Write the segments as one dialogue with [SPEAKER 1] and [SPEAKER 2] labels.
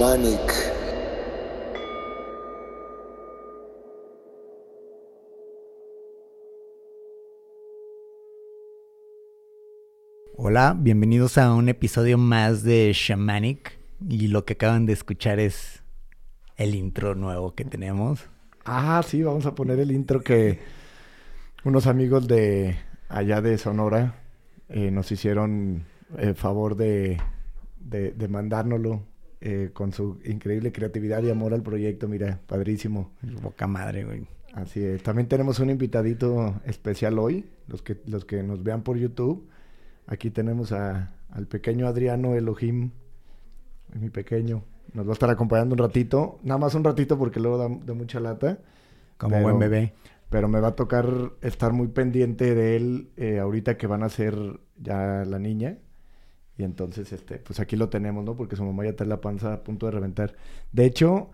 [SPEAKER 1] Shamanic.
[SPEAKER 2] Hola, bienvenidos a un episodio más de Shamanic. Y lo que acaban de escuchar es el intro nuevo que tenemos.
[SPEAKER 3] Ah, sí, vamos a poner el intro que unos amigos de allá de Sonora eh, nos hicieron el favor de, de, de mandárnoslo eh, con su increíble creatividad y amor al proyecto. Mira, padrísimo.
[SPEAKER 2] Boca madre, güey.
[SPEAKER 3] Así es. También tenemos un invitadito especial hoy, los que, los que nos vean por YouTube. Aquí tenemos a, al pequeño Adriano Elohim, mi pequeño. Nos va a estar acompañando un ratito, nada más un ratito porque luego da, da mucha lata.
[SPEAKER 2] Como
[SPEAKER 3] Pero-
[SPEAKER 2] buen bebé.
[SPEAKER 3] Pero me va a tocar estar muy pendiente de él eh, ahorita que van a ser ya la niña. Y entonces, este, pues aquí lo tenemos, ¿no? Porque su mamá ya está la panza a punto de reventar. De hecho,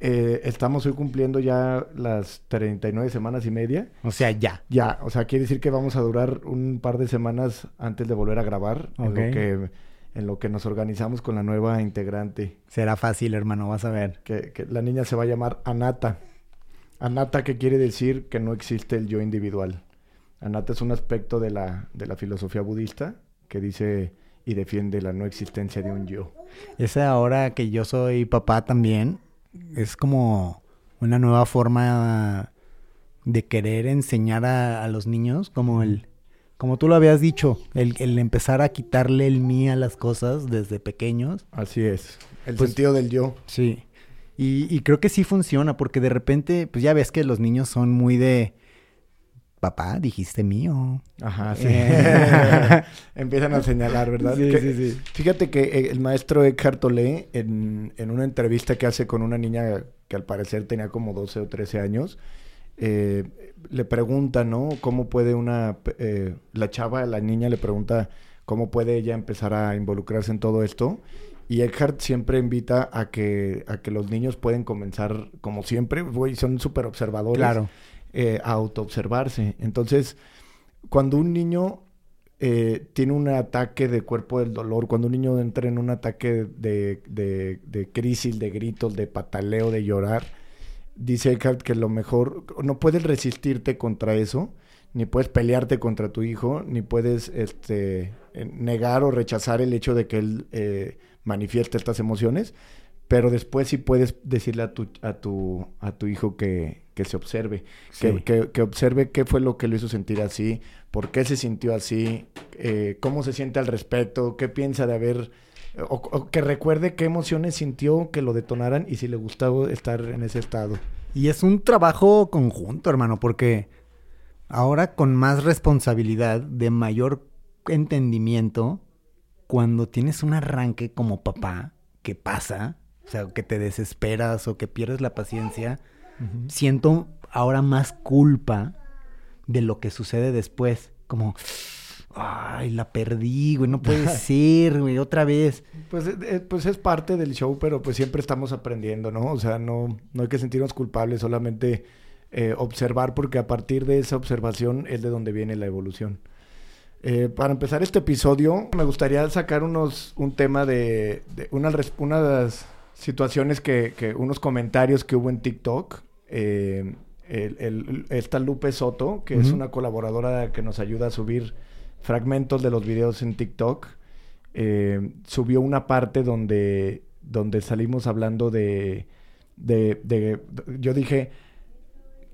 [SPEAKER 3] eh, estamos hoy cumpliendo ya las 39 semanas y media.
[SPEAKER 2] O sea, ya.
[SPEAKER 3] Ya, o sea, quiere decir que vamos a durar un par de semanas antes de volver a grabar. En, lo que, en lo que nos organizamos con la nueva integrante.
[SPEAKER 2] Será fácil, hermano, vas a ver.
[SPEAKER 3] Que, que la niña se va a llamar Anata. Anata, que quiere decir que no existe el yo individual. Anata es un aspecto de la, de la filosofía budista que dice y defiende la no existencia de un yo.
[SPEAKER 2] Esa ahora que yo soy papá también, es como una nueva forma de querer enseñar a, a los niños, como el, como tú lo habías dicho, el, el empezar a quitarle el mí a las cosas desde pequeños.
[SPEAKER 3] Así es. El
[SPEAKER 2] Pues-
[SPEAKER 3] sentido del yo.
[SPEAKER 2] Sí. Y, y creo que sí funciona, porque de repente, pues ya ves que los niños son muy de, papá, dijiste mío.
[SPEAKER 3] Ajá, sí.
[SPEAKER 2] Eh.
[SPEAKER 3] Empiezan a señalar, ¿verdad?
[SPEAKER 2] Sí,
[SPEAKER 3] Que-
[SPEAKER 2] sí, sí.
[SPEAKER 3] Fíjate que eh, el maestro Eckhart Tolle, en, en una entrevista que hace con una niña que al parecer tenía como 12 o 13 años, eh, le pregunta, ¿no? ¿Cómo puede una... eh, la chava, la niña le pregunta cómo puede ella empezar a involucrarse en todo esto. Y Eckhart siempre invita a que, a que los niños pueden comenzar, como siempre, güey, son súper observadores
[SPEAKER 2] Claro.
[SPEAKER 3] Eh, a autoobservarse. Entonces, cuando un niño eh, tiene un ataque de cuerpo del dolor, cuando un niño entra en un ataque de, de, de crisis, de gritos, de pataleo, de llorar, dice Eckhart que lo mejor, no puedes resistirte contra eso, ni puedes pelearte contra tu hijo, ni puedes este, negar o rechazar el hecho de que él eh, manifieste estas emociones, pero después sí puedes decirle a tu, a tu, a tu hijo que, que se observe,
[SPEAKER 2] Sí.
[SPEAKER 3] que, que- que observe qué fue lo que lo hizo sentir así, por qué se sintió así, eh, cómo se siente al respecto, qué piensa de haber, o, o que recuerde qué emociones sintió que lo detonaran y si le gustaba estar en ese estado.
[SPEAKER 2] Y es un trabajo conjunto, hermano, porque ahora con más responsabilidad, de mayor entendimiento, cuando tienes un arranque como papá, que pasa, o sea, que te desesperas o que pierdes la paciencia, siento ahora más culpa de lo que sucede después. Como, ay, la perdí, güey, no puede ser, güey, otra vez.
[SPEAKER 3] Pues, eh, eh, pues es parte del show, pero pues siempre estamos aprendiendo, ¿no? O sea, no, no hay que sentirnos culpables, solamente eh, observar, porque a partir de esa observación es de donde viene la evolución. Eh, para empezar este episodio, me gustaría sacar unos, un tema de, de una, res- unas situaciones que, que, unos comentarios que hubo en TikTok. Eh, el, el- esta Lupe Soto, que es una colaboradora que nos ayuda a subir fragmentos de los videos en TikTok, eh, subió una parte donde, donde salimos hablando de, de, de- yo dije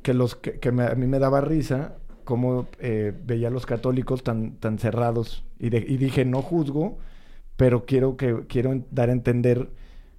[SPEAKER 3] que los que, que me- a mí me daba risa cómo eh, veía a los católicos tan, tan cerrados y, de- y dije no juzgo pero quiero que quiero dar a entender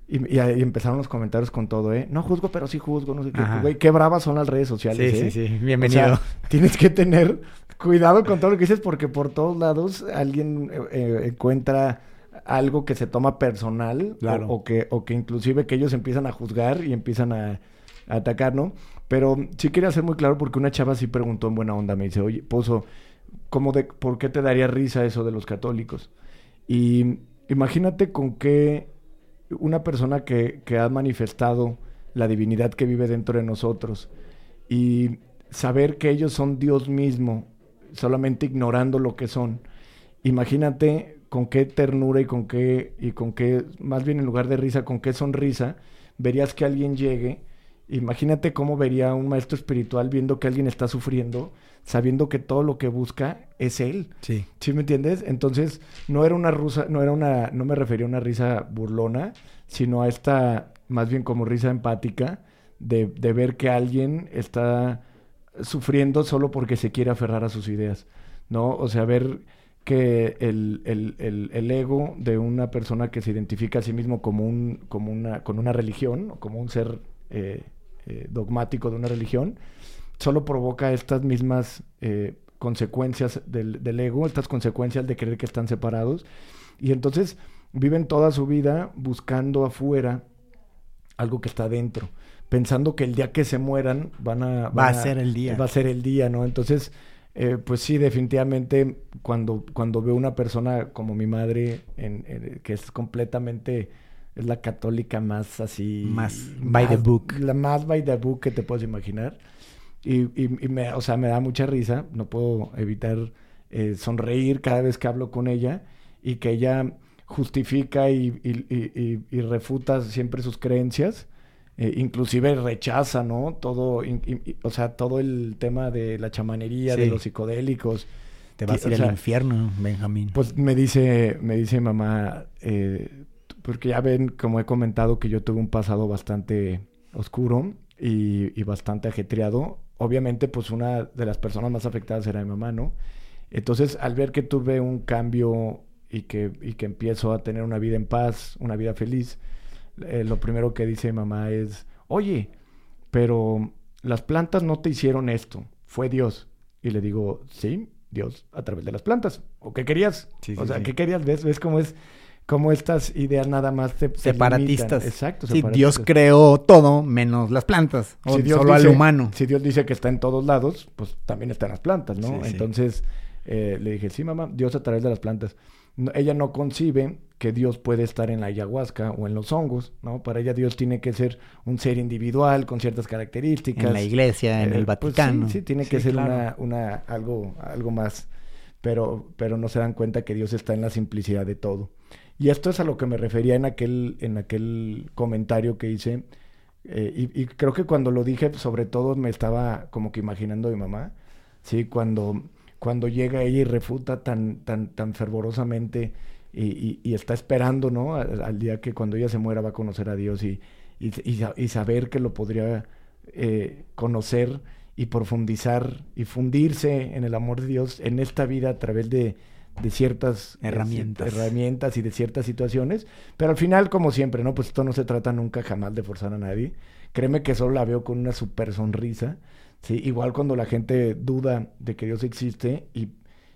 [SPEAKER 3] y, empezaron los comentarios con todo eh no juzgo pero sí juzgo no sé qué güey qué bravas son las redes sociales
[SPEAKER 2] Sí,
[SPEAKER 3] ¿eh?
[SPEAKER 2] sí, sí,
[SPEAKER 3] O
[SPEAKER 2] bienvenido.
[SPEAKER 3] sea, tienes que tener cuidado con todo lo que dices porque por todos lados alguien eh, eh, encuentra algo que se toma personal o-
[SPEAKER 2] Claro.
[SPEAKER 3] o, que, o que inclusive que ellos empiezan a juzgar y empiezan a, a atacar, ¿no? Pero sí quería ser muy claro porque una chava sí preguntó en buena onda, me dice, oye, Pozo, ¿cómo de, ¿por qué te daría risa eso de los católicos? Y imagínate con qué una persona que, ha manifestado la divinidad que vive dentro de nosotros y saber que ellos son Dios mismo, solamente ignorando lo que son. Imagínate con qué ternura y con qué, y con qué, más bien en lugar de risa, con qué sonrisa, verías que alguien llegue. Imagínate cómo vería un maestro espiritual viendo que alguien está sufriendo, sabiendo que todo lo que busca es él.
[SPEAKER 2] Sí.
[SPEAKER 3] ¿Sí me entiendes? Entonces, no era una rusa, no era una, no me refería a una risa burlona, sino a esta, más bien como risa empática, de, de ver que alguien está sufriendo solo porque se quiere aferrar a sus ideas, ¿no? O sea, ver que el, el, el, el, ego de una persona que se identifica a sí mismo como, un, como una, con una religión, como un ser eh, eh, dogmático de una religión, solo provoca estas mismas eh, consecuencias del, del, ego, estas consecuencias de creer que están separados. Y entonces viven toda su vida buscando afuera algo que está dentro, pensando que el día que se mueran van a... Van
[SPEAKER 2] va a ser el día.
[SPEAKER 3] Va a ser el día, ¿no? Entonces, eh, pues sí, definitivamente cuando, cuando veo una persona como mi madre, en, en, que es completamente es la católica más así.
[SPEAKER 2] Más by the book.
[SPEAKER 3] La más by the book que te puedes imaginar. Y, y, y me, o sea, me da mucha risa. No puedo evitar eh, sonreír cada vez que hablo con ella. Y que ella justifica y, y refuta siempre sus creencias. Eh, inclusive rechaza, ¿no? Todo, in, in, o sea, todo el tema de la chamanería, sí. de los psicodélicos.
[SPEAKER 2] Te vas a ir al infierno, Benjamín.
[SPEAKER 3] Pues me dice, me dice mamá, eh, porque ya ven, como he comentado, que yo tuve un pasado bastante oscuro y, y, bastante ajetreado. Obviamente, pues una de las personas más afectadas era mi mamá, ¿no? Entonces, al ver que tuve un cambio y que, y que empiezo a tener una vida en paz, una vida feliz, eh, lo primero que dice mamá es, oye, pero las plantas no te hicieron esto, fue Dios. Y le digo, sí, Dios a través de las plantas. ¿O qué querías?
[SPEAKER 2] Sí, sí,
[SPEAKER 3] o sea,
[SPEAKER 2] sí.
[SPEAKER 3] ¿qué querías? ¿Ves, ¿Ves cómo es? Cómo estas ideas nada más
[SPEAKER 2] separatistas.
[SPEAKER 3] Exacto.
[SPEAKER 2] Sí, Dios creó todo menos las plantas. O
[SPEAKER 3] si Dios
[SPEAKER 2] solo
[SPEAKER 3] dice,
[SPEAKER 2] al humano.
[SPEAKER 3] Si Dios dice que está en todos lados, pues también está en las plantas, ¿no? Entonces eh, le dije, sí, mamá, Dios a través de las plantas. No, ella no concibe que Dios puede estar en la ayahuasca o en los hongos, ¿no? Para ella Dios tiene que ser un ser individual con ciertas características.
[SPEAKER 2] En la iglesia, en
[SPEAKER 3] eh,
[SPEAKER 2] el Vaticano.
[SPEAKER 3] Pues sí, sí, tiene que
[SPEAKER 2] sí,
[SPEAKER 3] ser
[SPEAKER 2] claro.
[SPEAKER 3] una, una, algo, algo más. Pero, pero no se dan cuenta que Dios está en la simplicidad de todo. Y esto es a lo que me refería en aquel, en aquel comentario que hice. Eh, y, creo que cuando lo dije, sobre todo me estaba como que imaginando a mi mamá. Sí, cuando cuando llega ella y refuta tan, tan, tan fervorosamente y, está esperando, ¿no? Al, al, día que cuando ella se muera va a conocer a Dios y, y saber que lo podría eh, conocer y profundizar y fundirse en el amor de Dios en esta vida a través de, de ciertas
[SPEAKER 2] herramientas.
[SPEAKER 3] Eh, herramientas y de ciertas situaciones. Pero al final, como siempre, ¿no? Pues esto no se trata nunca jamás de forzar a nadie. Créeme que solo la veo con una super sonrisa. Sí, igual cuando la gente duda de que Dios existe y,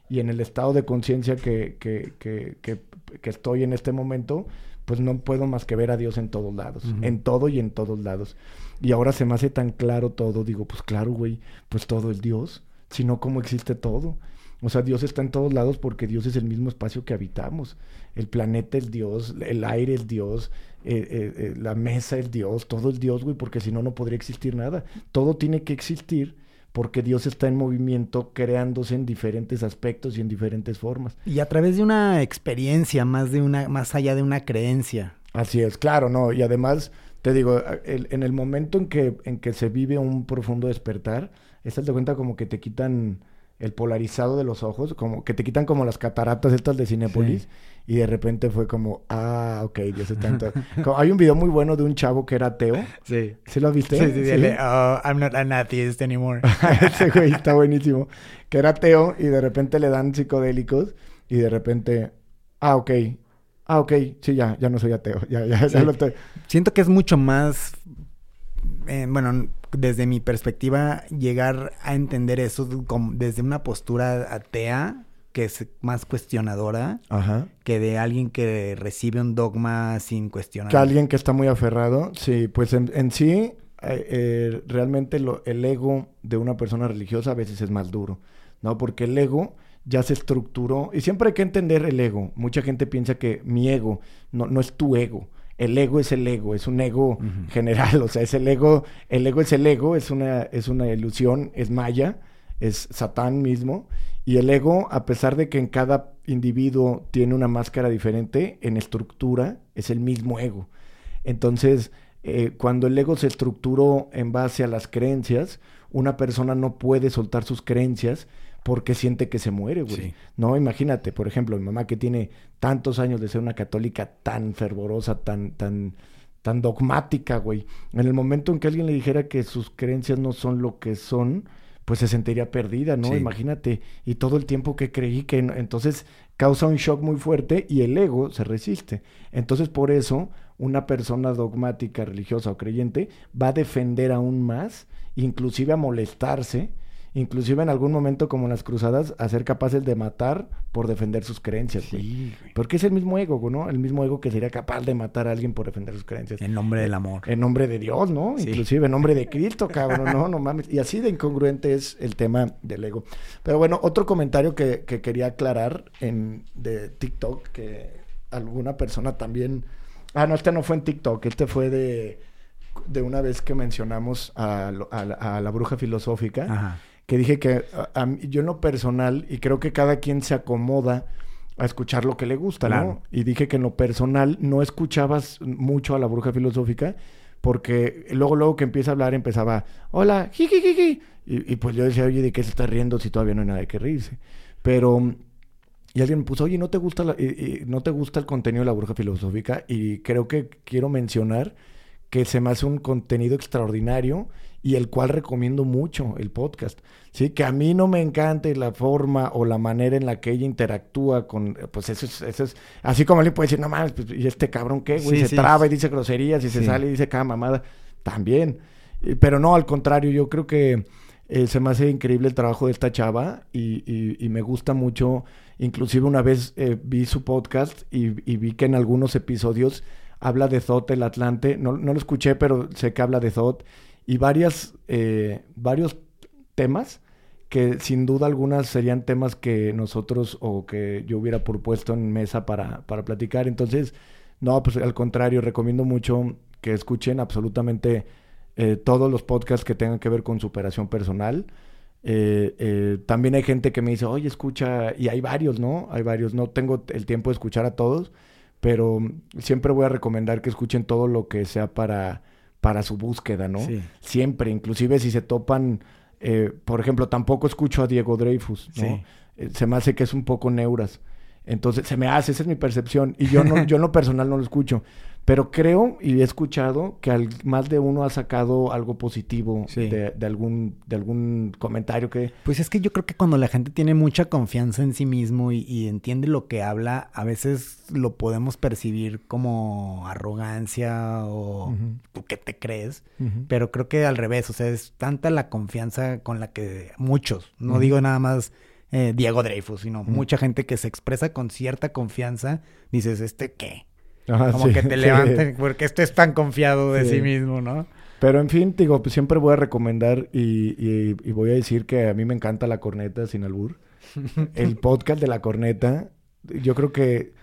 [SPEAKER 3] y en el estado de conciencia que, que, que, que, estoy en este momento, pues no puedo más que ver a Dios en todos lados, uh -huh. en todo y en todos lados. Y ahora se me hace tan claro todo, digo, pues claro, güey, pues todo es Dios, si no, ¿cómo existe todo? O sea, Dios está en todos lados porque Dios es el mismo espacio que habitamos. El planeta es Dios, el aire es Dios, eh, eh, eh, la mesa es Dios, todo es Dios, güey, porque si no, no podría existir nada. Todo tiene que existir porque Dios está en movimiento, creándose en diferentes aspectos y en diferentes formas.
[SPEAKER 2] Y a través de una experiencia, más de una, más allá de una creencia.
[SPEAKER 3] Así es, claro, no. Y además, te digo, el, en el momento en que, en que se vive un profundo despertar, estás de cuenta como que te quitan el polarizado de los ojos, como que te quitan como las cataratas estas de Cinépolis, sí. y de repente fue como, ah, ok, Dios está en todo. como, hay un video muy bueno de un chavo que era ateo.
[SPEAKER 2] Sí.
[SPEAKER 3] ¿Sí lo viste?
[SPEAKER 2] Sí, sí, sí. ¿Sí? Oh, I'm not an atheist anymore.
[SPEAKER 3] Ese güey está buenísimo. Que era ateo y de repente le dan psicodélicos y de repente, ah, ok. Ah, ok, sí, ya, ya no soy ateo. Ya, ya,
[SPEAKER 2] sí.
[SPEAKER 3] ya lo estoy.
[SPEAKER 2] Siento que es mucho más eh, bueno, desde mi perspectiva, llegar a entender eso como desde una postura atea, que es más cuestionadora,
[SPEAKER 3] Ajá.
[SPEAKER 2] que de alguien que recibe un dogma sin cuestionar.
[SPEAKER 3] Que alguien que está muy aferrado, sí, pues en, en sí, eh, eh, realmente lo, el ego de una persona religiosa a veces es más duro, ¿no? Porque el ego ya se estructuró, y siempre hay que entender el ego. Mucha gente piensa que mi ego no, no es tu ego el ego es el ego, es un ego uh -huh. general, o sea, es el ego, el ego es el ego, es una, es una ilusión, es maya, es Satán mismo. Y el ego, a pesar de que en cada individuo tiene una máscara diferente, en estructura es el mismo ego. Entonces, eh, cuando el ego se estructuró en base a las creencias, una persona no puede soltar sus creencias porque siente que se muere, güey. No, imagínate, por ejemplo, mi mamá que tiene tantos años de ser una católica tan fervorosa, tan, tan, tan dogmática, güey. En el momento en que alguien le dijera que sus creencias no son lo que son, pues se sentiría perdida, ¿no? Imagínate. Y todo el tiempo que creí que entonces causa un shock muy fuerte y el ego se resiste. Entonces, por eso, una persona dogmática, religiosa o creyente va a defender aún más, inclusive a molestarse inclusive en algún momento como en las cruzadas, a ser capaces de matar por defender sus creencias. Sí, Porque es el mismo ego, ¿no? El mismo ego que sería capaz de matar a alguien por defender sus creencias.
[SPEAKER 2] En nombre del amor.
[SPEAKER 3] En nombre de Dios, ¿no? Inclusive en nombre de Cristo, cabrón, no, no mames. Y así de incongruente es el tema del ego. Pero bueno, otro comentario que, que quería aclarar en de TikTok, que alguna persona también... Ah, no, este no fue en TikTok, este fue de de una vez que mencionamos a, a, a la bruja filosófica. Ajá que dije que yo en lo personal, y creo que cada quien se acomoda a escuchar lo que le gusta, ¿no? Y dije que en lo personal no escuchabas mucho a la bruja filosófica, porque luego, luego que empieza a hablar empezaba, hola, jiji, y, y pues yo decía, oye, ¿de qué se está riendo si todavía no hay nada de qué reírse? Pero... Y alguien me puso, oye, ¿no te gusta, ¿no te gusta el contenido de la bruja filosófica? Y creo que quiero mencionar que se me hace un contenido extraordinario y el cual recomiendo mucho el podcast. Sí, que a mí no me encante la forma o la manera en la que ella interactúa con, pues eso es, eso es así como alguien puede decir, no mames, pues, y este cabrón qué, güey, se traba y dice groserías y se sale y dice cada mamada, también. Pero no, al contrario, yo creo que eh, se me hace increíble el trabajo de esta chava y, y, me gusta mucho. Inclusive una vez eh, vi su podcast y, y, vi que en algunos episodios habla de Zot, el Atlante. No, no lo escuché, pero sé que habla de Zot y varias, eh, varios temas que sin duda algunas serían temas que nosotros o que yo hubiera propuesto en mesa para, para platicar. Entonces, no, pues al contrario, recomiendo mucho que escuchen absolutamente eh, todos los podcasts que tengan que ver con superación personal. Eh, también hay gente que me dice, oye, escucha, y hay varios, ¿no? Hay varios, no tengo el tiempo de escuchar a todos, pero siempre voy a recomendar que escuchen todo lo que sea para para su búsqueda, ¿no? Siempre, inclusive si se topan, eh, por ejemplo, tampoco escucho a Diego Dreyfus, ¿no? Eh, se me hace que es un poco neuras. Entonces, se me hace, esa es mi percepción. Y yo no, yo en lo personal no lo escucho. Pero creo y he escuchado que más de uno ha sacado algo positivo de, algún, de algún comentario que...
[SPEAKER 2] Pues es que yo creo que cuando la gente tiene mucha confianza en sí mismo y, entiende lo que habla, a veces lo podemos percibir como arrogancia o tú qué te crees. Pero creo que al revés, o sea, es tanta la confianza con la que muchos, no digo nada más... Eh, Diego Dreyfus, sino mucha gente que se expresa con cierta confianza, dices, ¿este qué? Como que te levanten, porque este es tan confiado de sí. mismo, ¿no?
[SPEAKER 3] Pero en fin, digo, pues siempre voy a recomendar y, voy a decir que a mí me encanta la corneta sin albur. El podcast de la corneta, yo creo que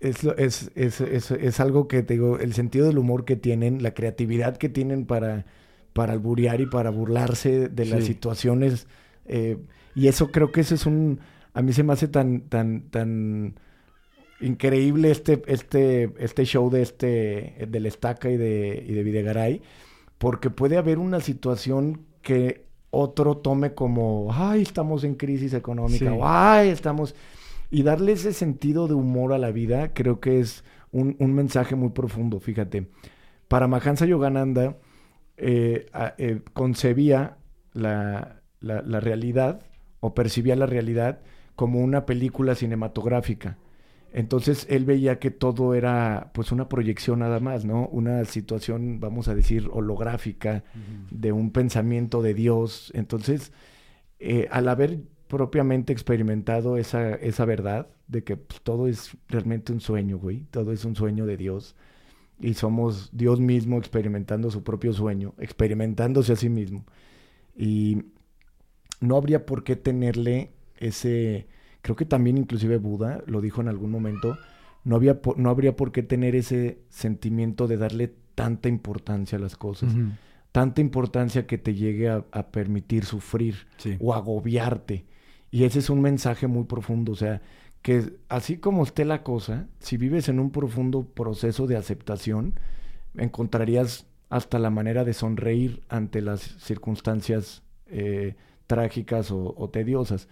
[SPEAKER 3] es, es, es, es, algo que te digo, el sentido del humor que tienen, la creatividad que tienen para, para alburear y para burlarse de las situaciones. Eh, y eso creo que eso es un, a mí se me hace tan, tan, tan increíble este, este, este show de este, del Estaca y de, y de Videgaray, porque puede haber una situación que otro tome como, ay, estamos en crisis económica, o ay, estamos... Y darle ese sentido de humor a la vida, creo que es un, mensaje muy profundo, fíjate. Para Mahansa Yogananda, eh, eh, concebía la, la realidad, o percibía la realidad, como una película cinematográfica entonces él veía que todo era pues una proyección nada más, ¿no? Una situación, vamos a decir, holográfica de un pensamiento de Dios. Entonces, eh, al haber propiamente experimentado esa, esa verdad de que pues, todo es realmente un sueño, güey, todo es un sueño de Dios y somos Dios mismo experimentando su propio sueño, experimentándose a sí mismo. Y no habría por qué tenerle ese creo que también inclusive Buda lo dijo en algún momento, no, había no habría por qué tener ese sentimiento de darle tanta importancia a las cosas. tanta importancia que te llegue a, permitir sufrir o agobiarte. Y ese es un mensaje muy profundo, o sea, que así como esté la cosa, si vives en un profundo proceso de aceptación, encontrarías hasta la manera de sonreír ante las circunstancias eh, trágicas o, tediosas,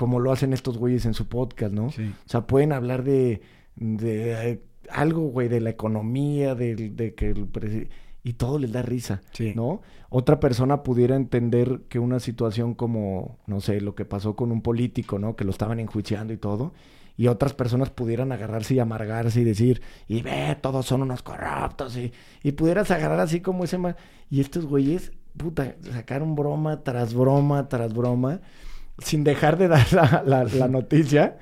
[SPEAKER 3] como lo hacen estos güeyes en su podcast, ¿no? O sea, pueden hablar de, de eh, algo, güey, de la economía, de, de que el y todo les da risa, ¿no? Otra persona pudiera entender que una situación como, no sé, lo que pasó con un político, ¿no? Que lo estaban enjuiciando y todo, y otras personas pudieran agarrarse y amargarse y decir, y ve, todos son unos corruptos, y, y pudieras agarrar así como ese... Y estos güeyes, puta, sacaron broma tras broma tras broma, sin dejar de dar la, la, noticia,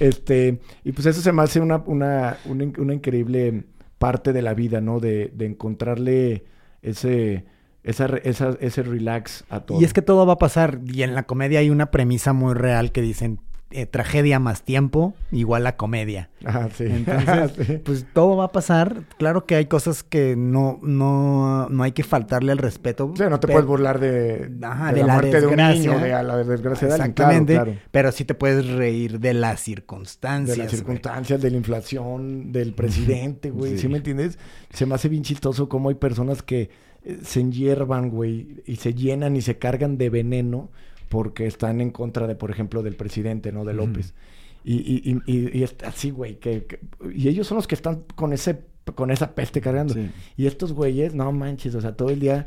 [SPEAKER 3] este, y pues eso se me hace una, una, una, una increíble parte de la vida, ¿no? De, de encontrarle ese, esa, esa, ese relax a todo.
[SPEAKER 2] Y es que todo va a pasar. Y en la comedia hay una premisa muy real que dicen, eh, tragedia más tiempo igual a comedia.
[SPEAKER 3] Ah, sí.
[SPEAKER 2] Entonces, pues todo va a pasar. Claro que hay cosas que no, no, no hay que faltarle el respeto.
[SPEAKER 3] Sí, no te puedes burlar de, de, la, muerte de un niño, de la desgracia de alguien. Exactamente.
[SPEAKER 2] Pero sí te puedes reír de las circunstancias.
[SPEAKER 3] De las circunstancias, de la inflación, del presidente, güey. Sí. me entiendes? Se me hace bien chistoso cómo hay personas que eh, se enyerban, güey, y se llenan y se cargan de veneno porque están en contra de, por ejemplo, del presidente, ¿no? De López. y, y, y, y, así, güey, que, y ellos son los que están con ese con esa peste cargando. Y estos güeyes, no manches, o sea, todo el día,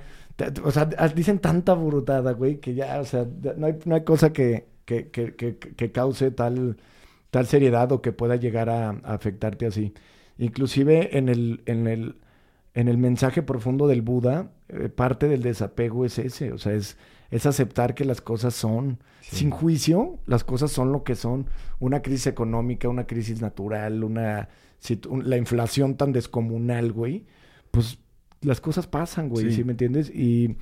[SPEAKER 3] o sea, dicen tanta brutada, güey, que ya, o sea, no hay, no hay cosa que, que, que, que, cause tal, tal seriedad o que pueda llegar a, afectarte así. Inclusive en el, en el, en el mensaje profundo del Buda, eh, parte del desapego es ese, o sea, es es aceptar que las cosas son sin juicio, las cosas son lo que son. Una crisis económica, una crisis natural, una la inflación tan descomunal, güey. Pues las cosas pasan, güey, sí. me entiendes? Y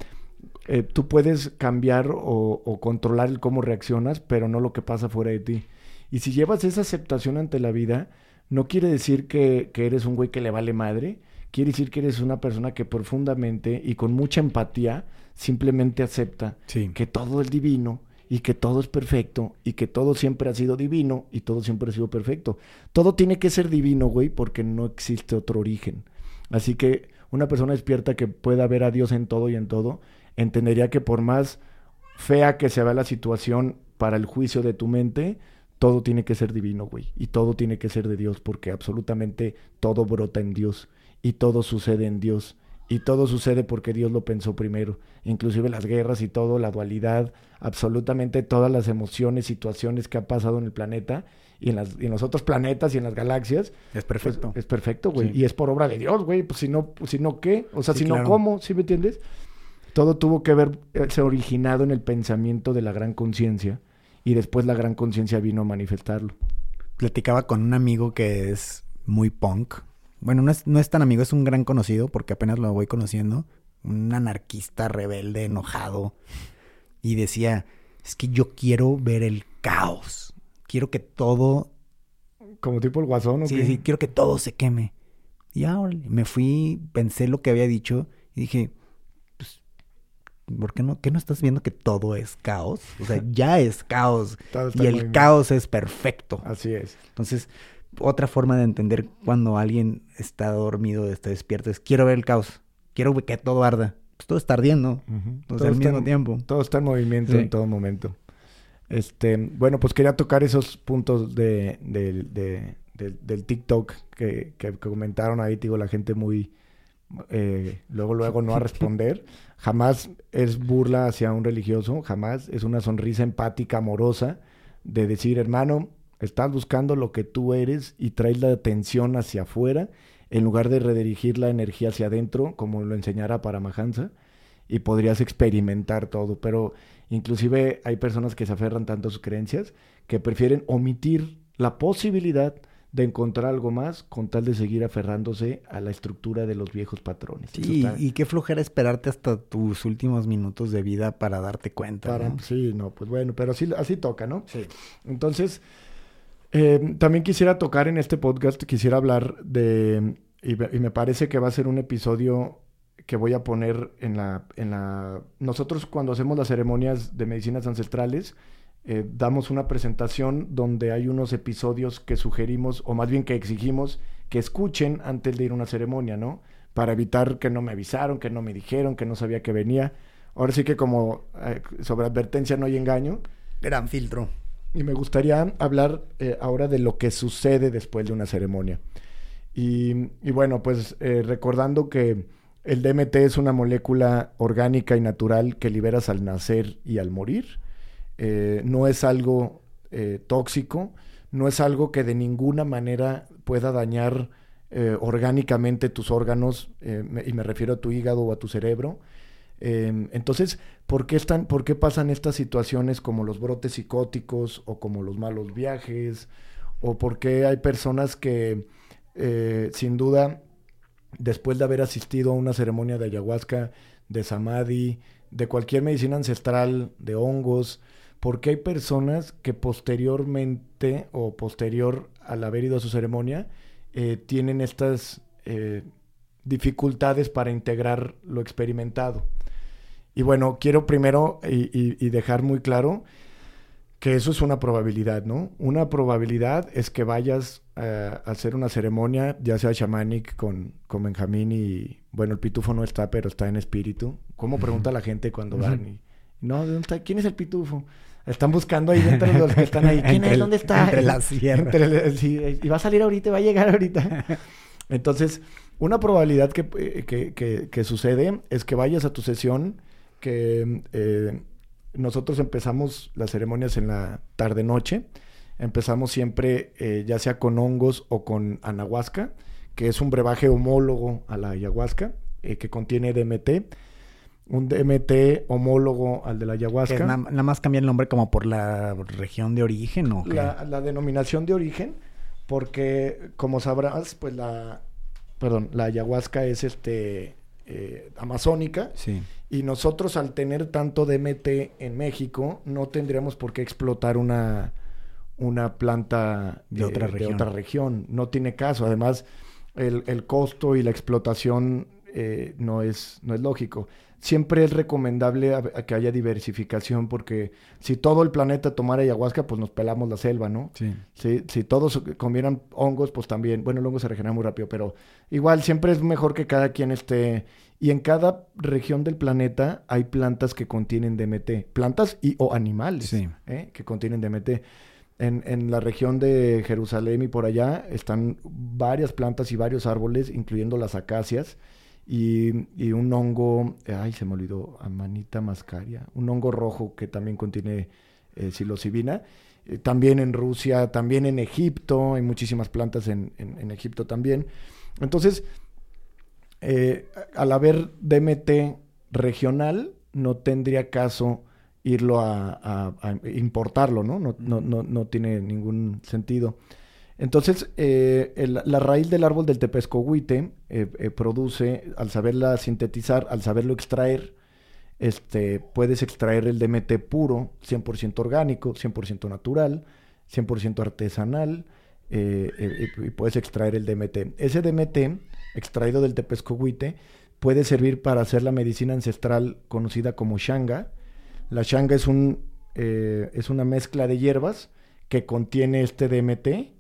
[SPEAKER 3] eh, tú puedes cambiar o, controlar el cómo reaccionas, pero no lo que pasa fuera de ti. Y si llevas esa aceptación ante la vida, no quiere decir que, que eres un güey que le vale madre, quiere decir que eres una persona que profundamente y con mucha empatía simplemente acepta que todo es divino y que todo es perfecto y que todo siempre ha sido divino y todo siempre ha sido perfecto. Todo tiene que ser divino, güey, porque no existe otro origen. Así que una persona despierta que pueda ver a Dios en todo y en todo, entendería que por más fea que se vea la situación para el juicio de tu mente, todo tiene que ser divino, güey, y todo tiene que ser de Dios, porque absolutamente todo brota en Dios y todo sucede en Dios y todo sucede porque Dios lo pensó primero, inclusive las guerras y todo, la dualidad, absolutamente todas las emociones, situaciones que ha pasado en el planeta y en, las, en los otros planetas y en las galaxias.
[SPEAKER 2] Es perfecto.
[SPEAKER 3] es perfecto, güey. Y es por obra de Dios, güey. Pues si no, pues, si no, ¿qué? O sea, si no, ¿cómo? ¿Sí me entiendes? Todo tuvo que verse originado en el pensamiento de la gran conciencia y después la gran conciencia vino a manifestarlo.
[SPEAKER 2] Platicaba con un amigo que es muy punk, bueno, no es, no es tan amigo, es un gran conocido porque apenas lo voy conociendo. Un anarquista rebelde, enojado. Y decía, es que yo quiero ver el caos. Quiero que todo...
[SPEAKER 3] Como tipo el guasón, ¿o
[SPEAKER 2] Sí, sí, quiero que todo se queme. Y ahora me fui, pensé lo que había dicho y dije, pues, ¿por qué no, qué no estás viendo que todo es caos? O sea, ya es caos. y el caos es perfecto.
[SPEAKER 3] Así es.
[SPEAKER 2] Entonces, otra forma de entender cuando alguien está dormido, está despierto, es quiero ver el caos, quiero que todo arda. Pues todo está ardiendo, al mismo tiempo.
[SPEAKER 3] Todo está en movimiento en todo momento. Este, bueno, pues quería tocar esos puntos de, del TikTok que, que, comentaron ahí, digo, la gente muy... Eh, luego, luego no a responder. Jamás es burla hacia un religioso, jamás es una sonrisa empática, amorosa, de decir, hermano, Estás buscando lo que tú eres y traes la atención hacia afuera en lugar de redirigir la energía hacia adentro, como lo enseñara Paramahansa, y podrías experimentar todo. Pero inclusive hay personas que se aferran tanto a sus creencias que prefieren omitir la posibilidad de encontrar algo más con tal de seguir aferrándose a la estructura de los viejos patrones.
[SPEAKER 2] Sí, y qué flojera esperarte hasta tus últimos minutos de vida para darte cuenta.
[SPEAKER 3] Sí, no, pues bueno, pero así, así toca, ¿no? Sí. Entonces, eh, también quisiera tocar en este podcast, quisiera hablar de, y, me parece que va a ser un episodio que voy a poner en la, en la... Nosotros cuando hacemos las ceremonias de medicinas ancestrales, eh, damos una presentación donde hay unos episodios que sugerimos, o más bien que exigimos, que escuchen antes de ir a una ceremonia, ¿no? Para evitar que no me avisaron, que no me dijeron, que no sabía que venía. Ahora sí que como eh, sobre advertencia no hay engaño.
[SPEAKER 2] Gran filtro.
[SPEAKER 3] Y me gustaría hablar eh, ahora de lo que sucede después de una ceremonia. Y, bueno, pues recordando que el DMT es una molécula orgánica y natural que liberas al nacer y al morir eh, no es algo eh, tóxico, no es algo que de ninguna manera pueda dañar eh, orgánicamente tus órganos, y me refiero a tu hígado o a tu cerebro. Em, entonces, ¿por qué, están, ¿por qué pasan estas situaciones como los brotes psicóticos o como los malos viajes? ¿O por qué hay personas que, sin duda, después de haber asistido a una ceremonia de ayahuasca, de samadhi, de cualquier medicina ancestral, de hongos, porque hay personas que posteriormente o posterior al haber ido a su ceremonia eh, tienen estas eh, dificultades para integrar lo experimentado. Y bueno, quiero primero y, dejar muy claro que eso es una probabilidad, ¿no? Una probabilidad es que vayas a hacer una ceremonia, ya sea shamanic con, con Benjamín y, bueno, el pitufo no está, pero está en espíritu. ¿Cómo pregunta la gente cuando van? Y, no, ¿dónde está? ¿Quién es el pitufo? Están buscando ahí entre los que están ahí. ¿Quién es? ¿Dónde está?
[SPEAKER 2] Entre la sierra.
[SPEAKER 3] sí, y va a salir ahorita, va a llegar ahorita. Entonces, una probabilidad que, eh, que, que, sucede es que vayas a tu sesión, que eh, nosotros empezamos las ceremonias en la tarde-noche. Empezamos siempre eh, ya sea con hongos o con anahuasca, que es un brebaje homólogo a la ayahuasca, que contiene DMT un DMT homólogo al de la ayahuasca.
[SPEAKER 2] nada más cambia el nombre como por la región de origen o
[SPEAKER 3] La, la, denominación de origen, porque como sabrás, pues la, perdón, la ayahuasca es este eh, amazónica.
[SPEAKER 2] Sí.
[SPEAKER 3] Y nosotros al tener tanto DMT en México, no tendríamos por qué explotar una, una planta
[SPEAKER 2] de, otra región.
[SPEAKER 3] de, otra región. No tiene caso. Además, el, el costo y la explotación eh, no, es, no es lógico siempre es recomendable que haya diversificación porque si todo el planeta tomara ayahuasca, pues nos pelamos la selva, ¿no?
[SPEAKER 2] Sí.
[SPEAKER 3] Si, todos comieran hongos, pues también, bueno, el hongo se regenera muy rápido, pero igual siempre es mejor que cada quien esté... Y en cada región del planeta hay plantas que contienen DMT, plantas y o animales ¿eh? que contienen DMT. En, en, la región de Jerusalén y por allá están varias plantas y varios árboles, incluyendo las acacias, y, un hongo, ay, se me olvidó, amanita mascaria, un hongo rojo que también contiene eh, psilocibina. Eh, también en Rusia, también en Egipto, hay muchísimas plantas en, en, Egipto también. Entonces, eh, al haber DMT regional, no tendría caso irlo a, importarlo, ¿no? No, no, no, no tiene ningún sentido. Entonces, eh, la raíz del árbol del tepescohuite eh, eh, produce, al saberla sintetizar, al saberlo extraer, este, puedes extraer el DMT puro, 100% orgánico, 100% natural, 100% artesanal, y puedes extraer el DMT. Ese DMT, extraído del tepescohuite, puede servir para hacer la medicina ancestral conocida como shanga. La shanga es, un, es una mezcla de hierbas que contiene este DMT,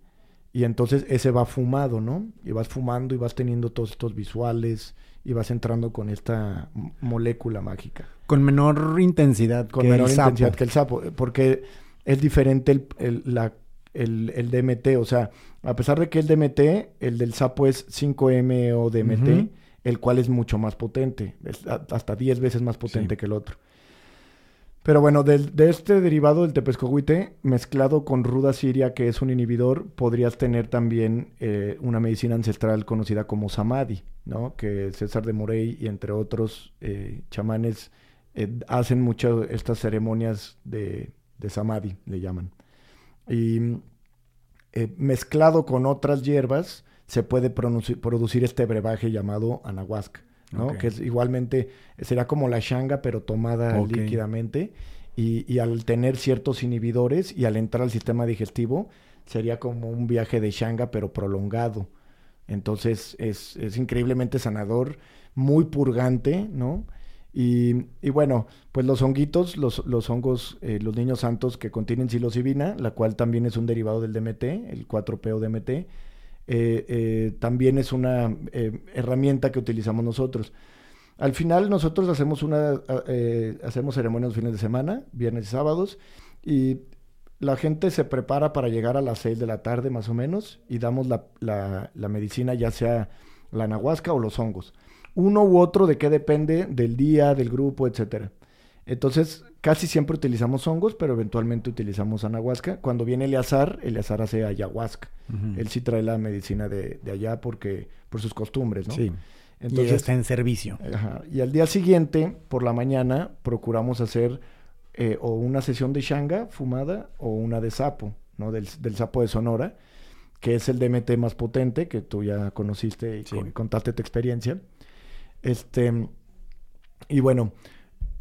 [SPEAKER 3] y entonces ese va fumado, ¿no? Y vas fumando y vas teniendo todos estos visuales y vas entrando con esta molécula mágica.
[SPEAKER 2] Con menor intensidad
[SPEAKER 3] con menor intensidad que el sapo. Porque es diferente el, el, la, el, el, DMT. O sea, a pesar de que el DMT, el del sapo es 5M o DMT, el cual es mucho más potente. Es hasta 10 veces más potente que el otro. Pero bueno, de, este derivado del tepescohuite, mezclado con ruda siria, que es un inhibidor, podrías tener también eh, una medicina ancestral conocida como samadhi, ¿no? Que César de Morey y entre otros eh, chamanes eh, hacen muchas estas ceremonias de, de samadhi, le llaman. Y mezclado con otras hierbas, se puede producir este brebaje llamado anahuasca. Que es igualmente, será como la shanga, pero tomada líquidamente. Y, al tener ciertos inhibidores y al entrar al sistema digestivo, sería como un viaje de shanga, pero prolongado. Entonces es, es increíblemente sanador, muy purgante, ¿no? Y, y, bueno, pues los honguitos, los, los hongos, eh, los niños santos que contienen psilocibina, la cual también es un derivado del DMT, el 4-PO DMT, eh, eh, también es una herramienta que utilizamos nosotros. Al final nosotros hacemos, una, hacemos ceremonias los fines de semana, viernes y sábados, y la gente se prepara para llegar a las 6 de la tarde más o menos y damos la, la, medicina, ya sea la anahuasca o los hongos uno u otro de qué depende del día, del grupo, etcétera. Entonces, casi siempre utilizamos hongos, pero eventualmente utilizamos anahuasca. Cuando viene Eleazar, Eleazar hace ayahuasca. Él sí trae la medicina de, allá porque por sus costumbres, ¿no?
[SPEAKER 2] Sí. Entonces, y está en servicio.
[SPEAKER 3] Y al día siguiente, por la mañana, procuramos hacer eh, o una sesión de shanga fumada o una de sapo, ¿no? Del, sapo de Sonora, que es el DMT más potente, que tú ya conociste y contaste tu experiencia. Este, y bueno,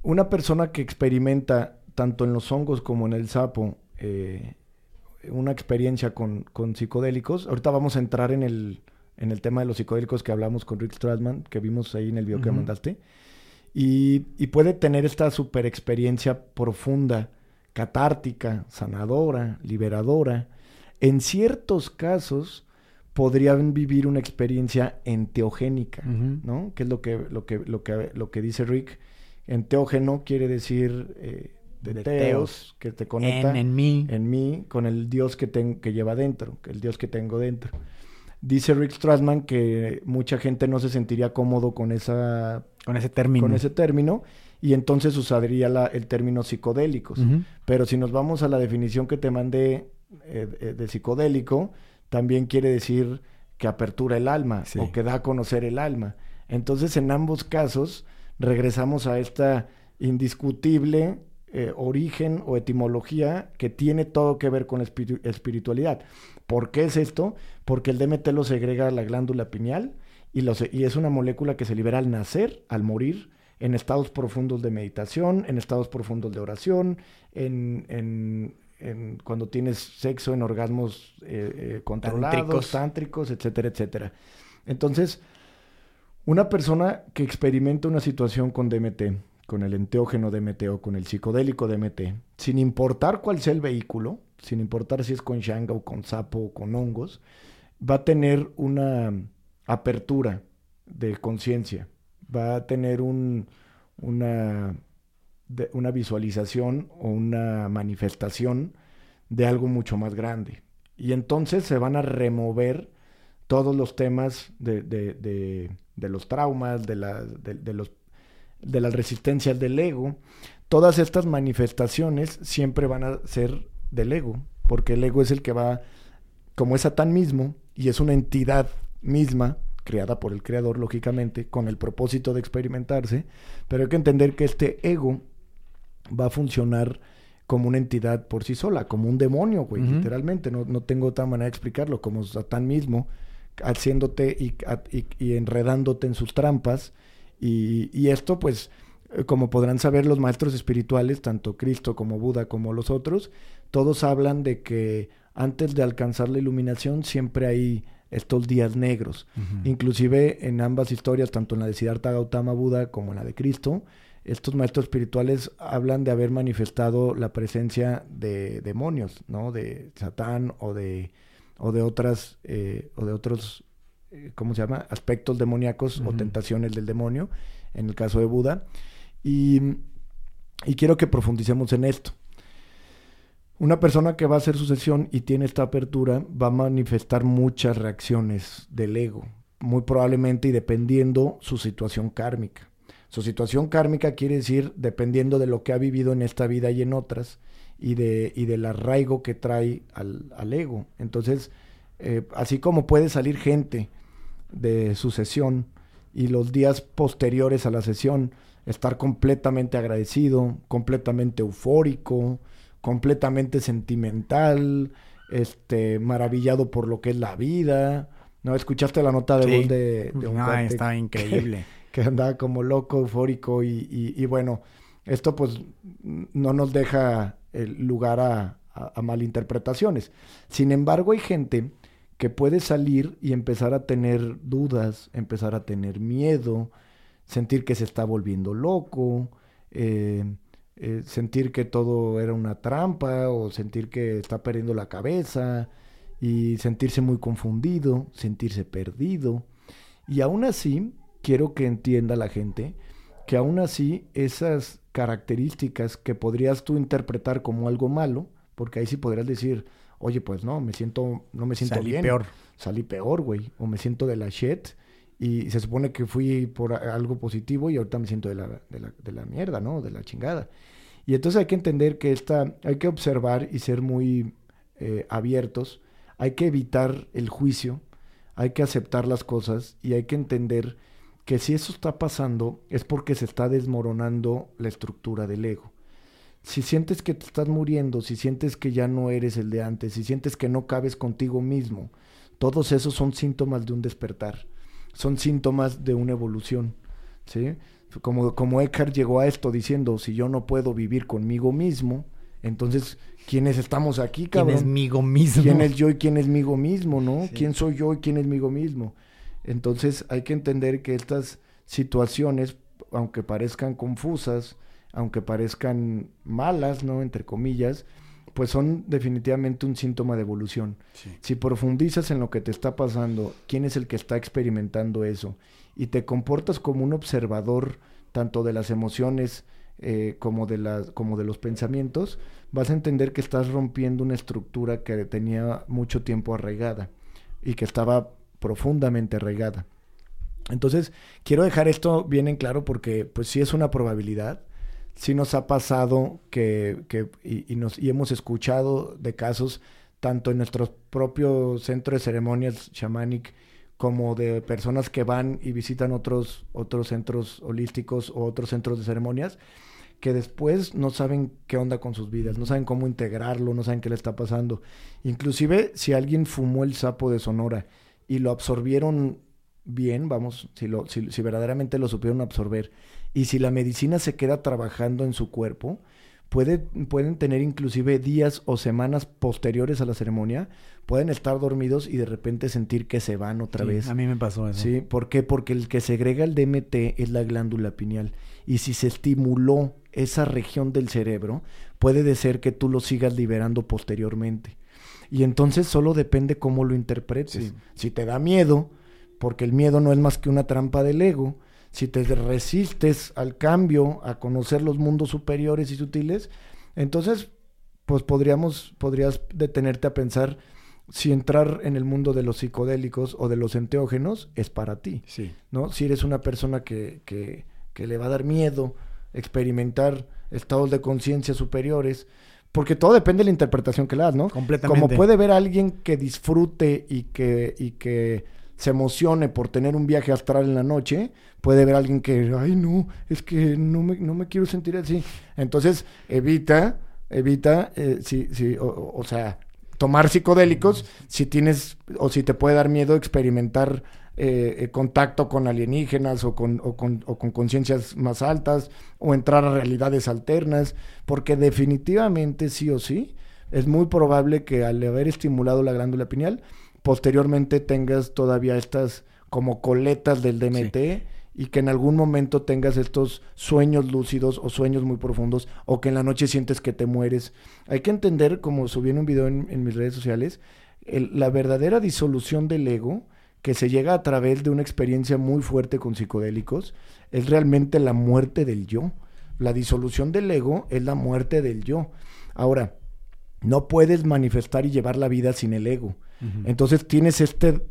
[SPEAKER 3] una persona que experimenta tanto en los hongos como en el sapo eh, una experiencia con, psicodélicos, ahorita vamos a entrar en el, en el tema de los psicodélicos que hablamos con Rick Strassman, que vimos ahí en el video que mandaste, y, y, puede tener esta super experiencia profunda, catártica, sanadora, liberadora. En ciertos casos, podrían vivir una experiencia enteogénica, ¿no? Que es lo que, lo que, lo que, lo que dice Rick. Enteógeno quiere decir eh, de, teos, que te conecta
[SPEAKER 2] en, en, mí.
[SPEAKER 3] En mí, con el Dios que, que lleva dentro, el Dios que tengo dentro. Dice Rick Strassman que mucha gente no se sentiría cómodo con esa...
[SPEAKER 2] Con ese término.
[SPEAKER 3] Con ese término y entonces usaría la, el término psicodélicos. Pero si nos vamos a la definición que te mandé eh, eh, de psicodélico, también quiere decir que apertura el alma o que da a conocer el alma. Entonces, en ambos casos, regresamos a esta indiscutible eh, origen o etimología que tiene todo que ver con la espiritualidad. ¿Por qué es esto? Porque el DMT lo segrega la glándula pineal y, y es una molécula que se libera al nacer, al morir, en estados profundos de meditación, en estados profundos de oración, en, en cuando tienes sexo en orgasmos eh, eh, controlados, tántricos. etcétera, etcétera. Entonces, una persona que experimenta una situación con DMT, con el enteógeno DMT o con el psicodélico DMT, sin importar cuál sea el vehículo, sin importar si es con shanga o con sapo o con hongos, va a tener una apertura de conciencia, va a tener un, una una visualización o una manifestación de algo mucho más grande. Y entonces se van a remover todos los temas de, los traumas, de, la, de, los, de las resistencias del ego. Todas estas manifestaciones siempre van a ser del ego, porque el ego es el que va, como es Satán mismo, y es una entidad misma, creada por el creador, lógicamente, con el propósito de experimentarse, pero hay que entender que este ego va a funcionar como una entidad por sí sola, como un demonio, güey, literalmente. No, no, tengo otra manera de explicarlo, como Satán mismo, haciéndote y, y, enredándote en sus trampas. Y, y, esto, pues, eh, como podrán saber los maestros espirituales, tanto Cristo como Buda como los otros, todos hablan de que antes de alcanzar la iluminación siempre hay estos días negros. Inclusive en ambas historias, tanto en la de Siddhartha Gautama Buda como en la de Cristo, estos maestros espirituales hablan de haber manifestado la presencia de demonios, ¿no? De Satán o de, o de otras, eh, o de otros, eh, ¿cómo se llama? Aspectos demoníacos o tentaciones del demonio, en el caso de Buda. Y, y quiero que profundicemos en esto. Una persona que va a hacer su sesión y tiene esta apertura va a manifestar muchas reacciones del ego, muy probablemente y dependiendo su situación kármica. Su situación kármica quiere decir dependiendo de lo que ha vivido en esta vida y en otras y, de, y del arraigo que trae al, ego. Entonces, eh, así como puede salir gente de su sesión y los días posteriores a la sesión estar completamente agradecido, completamente eufórico, completamente sentimental, este, maravillado por lo que es la vida. ¿No? ¿Escuchaste la nota de voz de,
[SPEAKER 2] un No, está increíble.
[SPEAKER 3] que andaba como loco, eufórico y, bueno, esto pues no nos deja lugar a, malinterpretaciones. Sin embargo, hay gente que puede salir y empezar a tener dudas, empezar a tener miedo, sentir que se está volviendo loco, eh, eh, sentir que todo era una trampa o sentir que está perdiendo la cabeza y sentirse muy confundido, sentirse perdido. Y aún así, quiero que entienda la gente que aún así esas características que podrías tú interpretar como algo malo, porque ahí sí podrías decir, oye, pues no, me siento, no me siento
[SPEAKER 2] Salí
[SPEAKER 3] bien.
[SPEAKER 2] peor.
[SPEAKER 3] Salí peor, güey. O me siento de la shit. Y se supone que fui por algo positivo y ahorita me siento de la, de la, de la mierda, ¿no? De la chingada. Y entonces hay que entender que esta, hay que observar y ser muy eh, abiertos. Hay que evitar el juicio. Hay que aceptar las cosas y hay que entender que si eso está pasando es porque se está desmoronando la estructura del ego. Si sientes que te estás muriendo, si sientes que ya no eres el de antes, si sientes que no cabes contigo mismo, todos esos son síntomas de un despertar, son síntomas de una evolución, ¿sí? Como, como Eckhart llegó a esto diciendo, si yo no puedo vivir conmigo mismo, entonces, ¿quiénes estamos aquí,
[SPEAKER 2] ¿Quién
[SPEAKER 3] cabrón?
[SPEAKER 2] es migo mismo?
[SPEAKER 3] quién es yo y quién es migo mismo, ¿no?
[SPEAKER 2] Sí.
[SPEAKER 3] ¿Quién soy yo y quién es migo mismo? Entonces hay que entender que estas situaciones, aunque parezcan confusas, aunque parezcan malas, ¿no? Entre comillas, pues son definitivamente un síntoma de evolución.
[SPEAKER 2] Sí.
[SPEAKER 3] Si profundizas en lo que te está pasando, quién es el que está experimentando eso, y te comportas como un observador tanto de las emociones eh, como, de las, como de los pensamientos, vas a entender que estás rompiendo una estructura que tenía mucho tiempo arraigada y que estaba profundamente arraigada. Entonces, quiero dejar esto bien en claro porque pues sí es una probabilidad. Sí nos ha pasado que, que y, nos, y hemos escuchado de casos tanto en nuestro propio centro de ceremonias shamanic como de personas que van y visitan otros, otros centros holísticos o otros centros de ceremonias que después no saben qué onda con sus vidas, no saben cómo integrarlo, no saben qué le está pasando. Inclusive si alguien fumó el sapo de Sonora y lo absorbieron bien, vamos, si, lo, si, si verdaderamente lo supieron absorber, y si la medicina se queda trabajando en su cuerpo, puede, pueden tener inclusive días o semanas posteriores a la ceremonia, pueden estar dormidos y de repente sentir que se van otra
[SPEAKER 2] Sí,
[SPEAKER 3] vez.
[SPEAKER 2] A mí me pasó eso.
[SPEAKER 3] Sí, ¿por qué? Porque el que segrega el DMT es la glándula pineal. Y si se estimuló esa región del cerebro, puede de ser que tú lo sigas liberando posteriormente. Y entonces solo depende cómo lo interpretes.
[SPEAKER 2] Sí.
[SPEAKER 3] Si te da miedo, porque el miedo no es más que una trampa del ego, si te resistes al cambio, a conocer los mundos superiores y sutiles, entonces pues podríamos, podrías detenerte a pensar si entrar en el mundo de los psicodélicos o de los enteógenos es para ti,
[SPEAKER 2] Sí.
[SPEAKER 3] ¿no? Si eres una persona que, que, que le va a dar miedo experimentar estados de conciencia superiores, porque todo depende de la interpretación que le das, ¿no?
[SPEAKER 2] Completamente.
[SPEAKER 3] Como puede ver a alguien que disfrute y que, y que se emocione por tener un viaje astral en la noche, puede ver a alguien que, ay no, es que no me, no me quiero sentir así. Entonces, evita, evita, eh, si, si, o- o, o sea, tomar psicodélicos si tienes, o si te puede dar miedo experimentar eh, eh, contacto con alienígenas o con, o con, o con conciencias más altas, o entrar a realidades alternas, porque definitivamente sí o sí, es muy probable que al haber estimulado la glándula pineal, posteriormente tengas todavía estas como coletas del DMT y que en algún momento tengas estos sueños lúcidos o sueños muy profundos o que en la noche sientes que te mueres. Hay que entender, como subí en un video en, en mis redes sociales, el- la verdadera disolución del ego que se llega a través de una experiencia muy fuerte con psicodélicos es realmente la muerte del yo. La disolución del ego es la muerte del yo. Ahora, no puedes manifestar y llevar la vida sin el ego. Entonces tienes este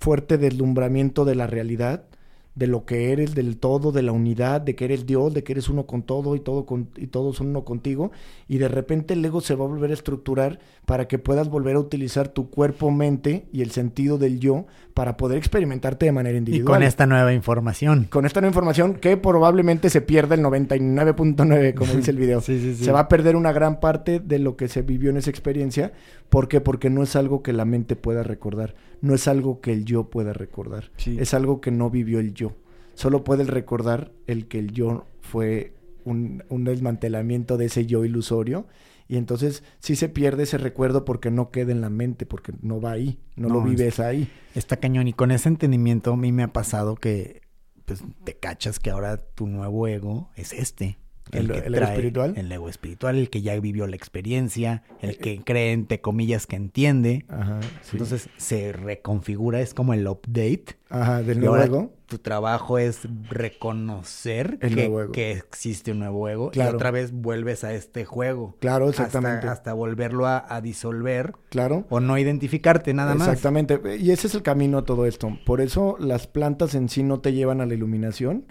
[SPEAKER 3] fuerte deslumbramiento de la realidad, de lo que eres, del todo, de la unidad, de que eres Dios, de que eres uno con todo y todo con, y todos son uno contigo, y de repente el ego se va a volver a estructurar para que puedas volver a utilizar tu cuerpo, mente y el sentido del yo para poder experimentarte de manera
[SPEAKER 2] Y
[SPEAKER 3] individual.
[SPEAKER 2] con esta nueva información.
[SPEAKER 3] Con esta nueva información que probablemente se pierda el 99.9, como dice el video.
[SPEAKER 2] Sí, sí, sí.
[SPEAKER 3] Se va a perder una gran parte de lo que se vivió en esa experiencia. ¿Por qué? Porque no es algo que la mente pueda recordar. No es algo que el yo pueda recordar.
[SPEAKER 2] Sí.
[SPEAKER 3] Es algo que no vivió el yo. Solo puede recordar el que el yo fue un, un desmantelamiento de ese yo ilusorio y entonces sí se pierde ese recuerdo porque no queda en la mente, porque no va ahí, no, lo vives ahí.
[SPEAKER 2] Está cañón. Y con ese entendimiento a mí me ha pasado que pues te cachas que ahora tu nuevo ego es este.
[SPEAKER 3] ¿El- el ego espiritual?
[SPEAKER 2] El ego espiritual, el que ya vivió la experiencia, el que cree, entre comillas, que entiende.
[SPEAKER 3] Ajá, sí.
[SPEAKER 2] Entonces se reconfigura, es como el update.
[SPEAKER 3] Ajá, del nuevo ego.
[SPEAKER 2] tu trabajo es reconocer
[SPEAKER 3] El
[SPEAKER 2] que, que existe un nuevo ego.
[SPEAKER 3] Claro.
[SPEAKER 2] Y otra vez vuelves a este juego.
[SPEAKER 3] Claro, exactamente.
[SPEAKER 2] Hasta, volverlo a, a disolver
[SPEAKER 3] Claro.
[SPEAKER 2] o no identificarte nada más.
[SPEAKER 3] Exactamente. Y ese es el camino a todo esto. Por eso las plantas en sí no te llevan a la iluminación.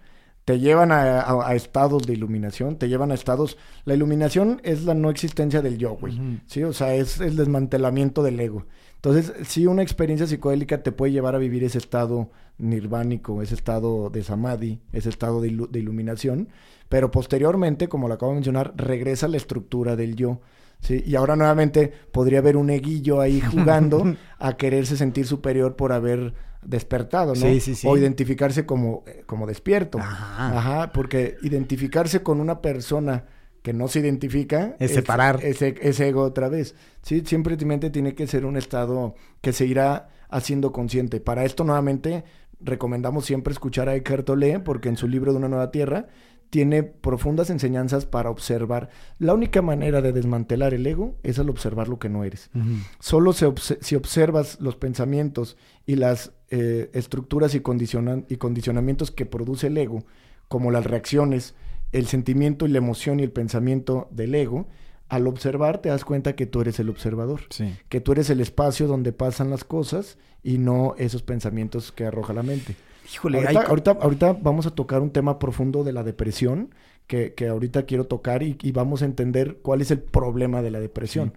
[SPEAKER 3] Te llevan a, a- a estados de iluminación, te llevan a estados... La iluminación es la no existencia del yo, güey. Sí, o sea, es el desmantelamiento del ego. Entonces, sí, una experiencia psicodélica te puede llevar a vivir ese estado nirvánico, ese estado de samadhi, ese estado de, ilu- de iluminación, pero posteriormente, como lo acabo de mencionar, regresa a la estructura del yo. ¿sí? Y ahora nuevamente podría haber un eguillo ahí jugando a quererse sentir superior por haber despertado, ¿no?
[SPEAKER 2] Sí, sí, sí.
[SPEAKER 3] O identificarse como, eh, como despierto.
[SPEAKER 2] Ajá.
[SPEAKER 3] Ajá, porque identificarse con una persona que no se identifica
[SPEAKER 2] Es separar.
[SPEAKER 3] ese, ese ego otra vez. Sí, siempre tu mente tiene que ser un estado que se irá haciendo consciente. Para esto nuevamente recomendamos siempre escuchar a Eckhart Tolle porque en su libro de una nueva tierra tiene profundas enseñanzas para observar. La única manera de desmantelar el ego es al observar lo que no eres. Solo se obse- si observas los pensamientos y las eh, estructuras y, condicionan- y condicionamientos que produce el ego, como las reacciones, el sentimiento y la emoción y el pensamiento del ego, al observar te das cuenta que tú eres el observador,
[SPEAKER 2] Sí.
[SPEAKER 3] que tú eres el espacio donde pasan las cosas y no esos pensamientos que arroja la mente.
[SPEAKER 2] Híjole,
[SPEAKER 3] Ahorita,
[SPEAKER 2] hay-
[SPEAKER 3] ahorita, ahorita vamos a tocar un tema profundo de la depresión que, que ahorita quiero tocar y, y vamos a entender cuál es el problema de la depresión.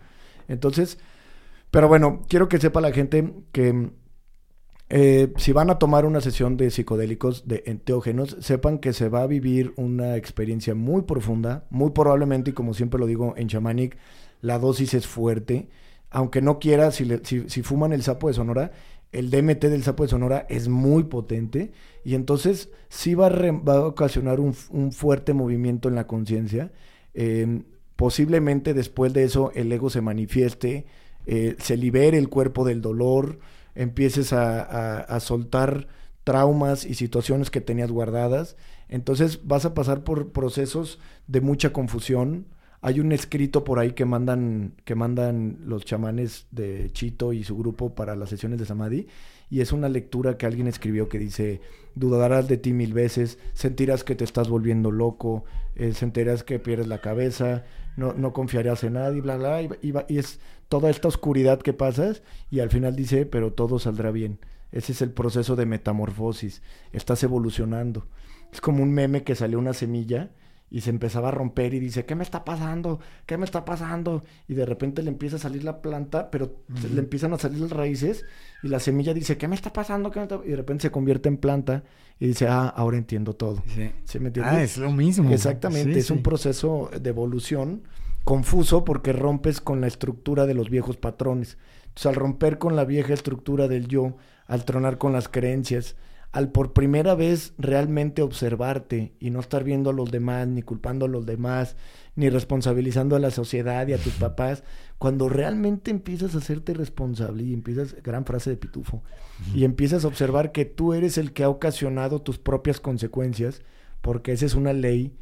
[SPEAKER 3] Entonces, pero bueno, quiero que sepa la gente que eh, si van a tomar una sesión de psicodélicos, de enteógenos, sepan que se va a vivir una experiencia muy profunda, muy probablemente, y como siempre lo digo en Shamanic, la dosis es fuerte. Aunque no quiera, si, le- si, si fuman el sapo de Sonora, el DMT del sapo de Sonora es muy potente y entonces sí va a, re- va a ocasionar un, fuerte movimiento en la conciencia. Eh, posiblemente después de eso el ego se manifieste, eh, se libere el cuerpo del dolor, empieces a- a soltar traumas y situaciones que tenías guardadas. Entonces vas a pasar por procesos de mucha confusión. Hay un escrito por ahí que mandan, que mandan los chamanes de Chito y su grupo para las sesiones de Samadhi. Y es una lectura que alguien escribió que dice, dudarás de ti mil veces, sentirás que te estás volviendo loco, eh, sentirás que pierdes la cabeza, no, no confiarás en nadie, bla, bla, y, y y es toda esta oscuridad que pasas y al final dice, pero todo saldrá bien. Ese es el proceso de metamorfosis, estás evolucionando. Es como un meme que salió una semilla y se empezaba a romper y dice, ¿qué me está pasando? ¿Qué me está pasando? Y de repente le empieza a salir la planta, pero le empiezan a salir las raíces y la semilla dice, ¿qué me está pasando? ¿Qué me está-?" Y de repente se convierte en planta y dice, ah, ahora entiendo todo.
[SPEAKER 2] Sí.
[SPEAKER 3] ¿Sí me entiendes?
[SPEAKER 2] Ah, es lo mismo.
[SPEAKER 3] Exactamente,
[SPEAKER 2] Sí,
[SPEAKER 3] es un proceso de evolución confuso porque rompes con la estructura de los viejos patrones. Entonces, al romper con la vieja estructura del yo, al tronar con las creencias, al por primera vez realmente observarte y no estar viendo a los demás, ni culpando a los demás, ni responsabilizando a la sociedad y a tus papás, cuando realmente empiezas a hacerte responsable y empiezas, gran frase de pitufo, y empiezas a observar que tú eres el que ha ocasionado tus propias consecuencias, porque esa es una ley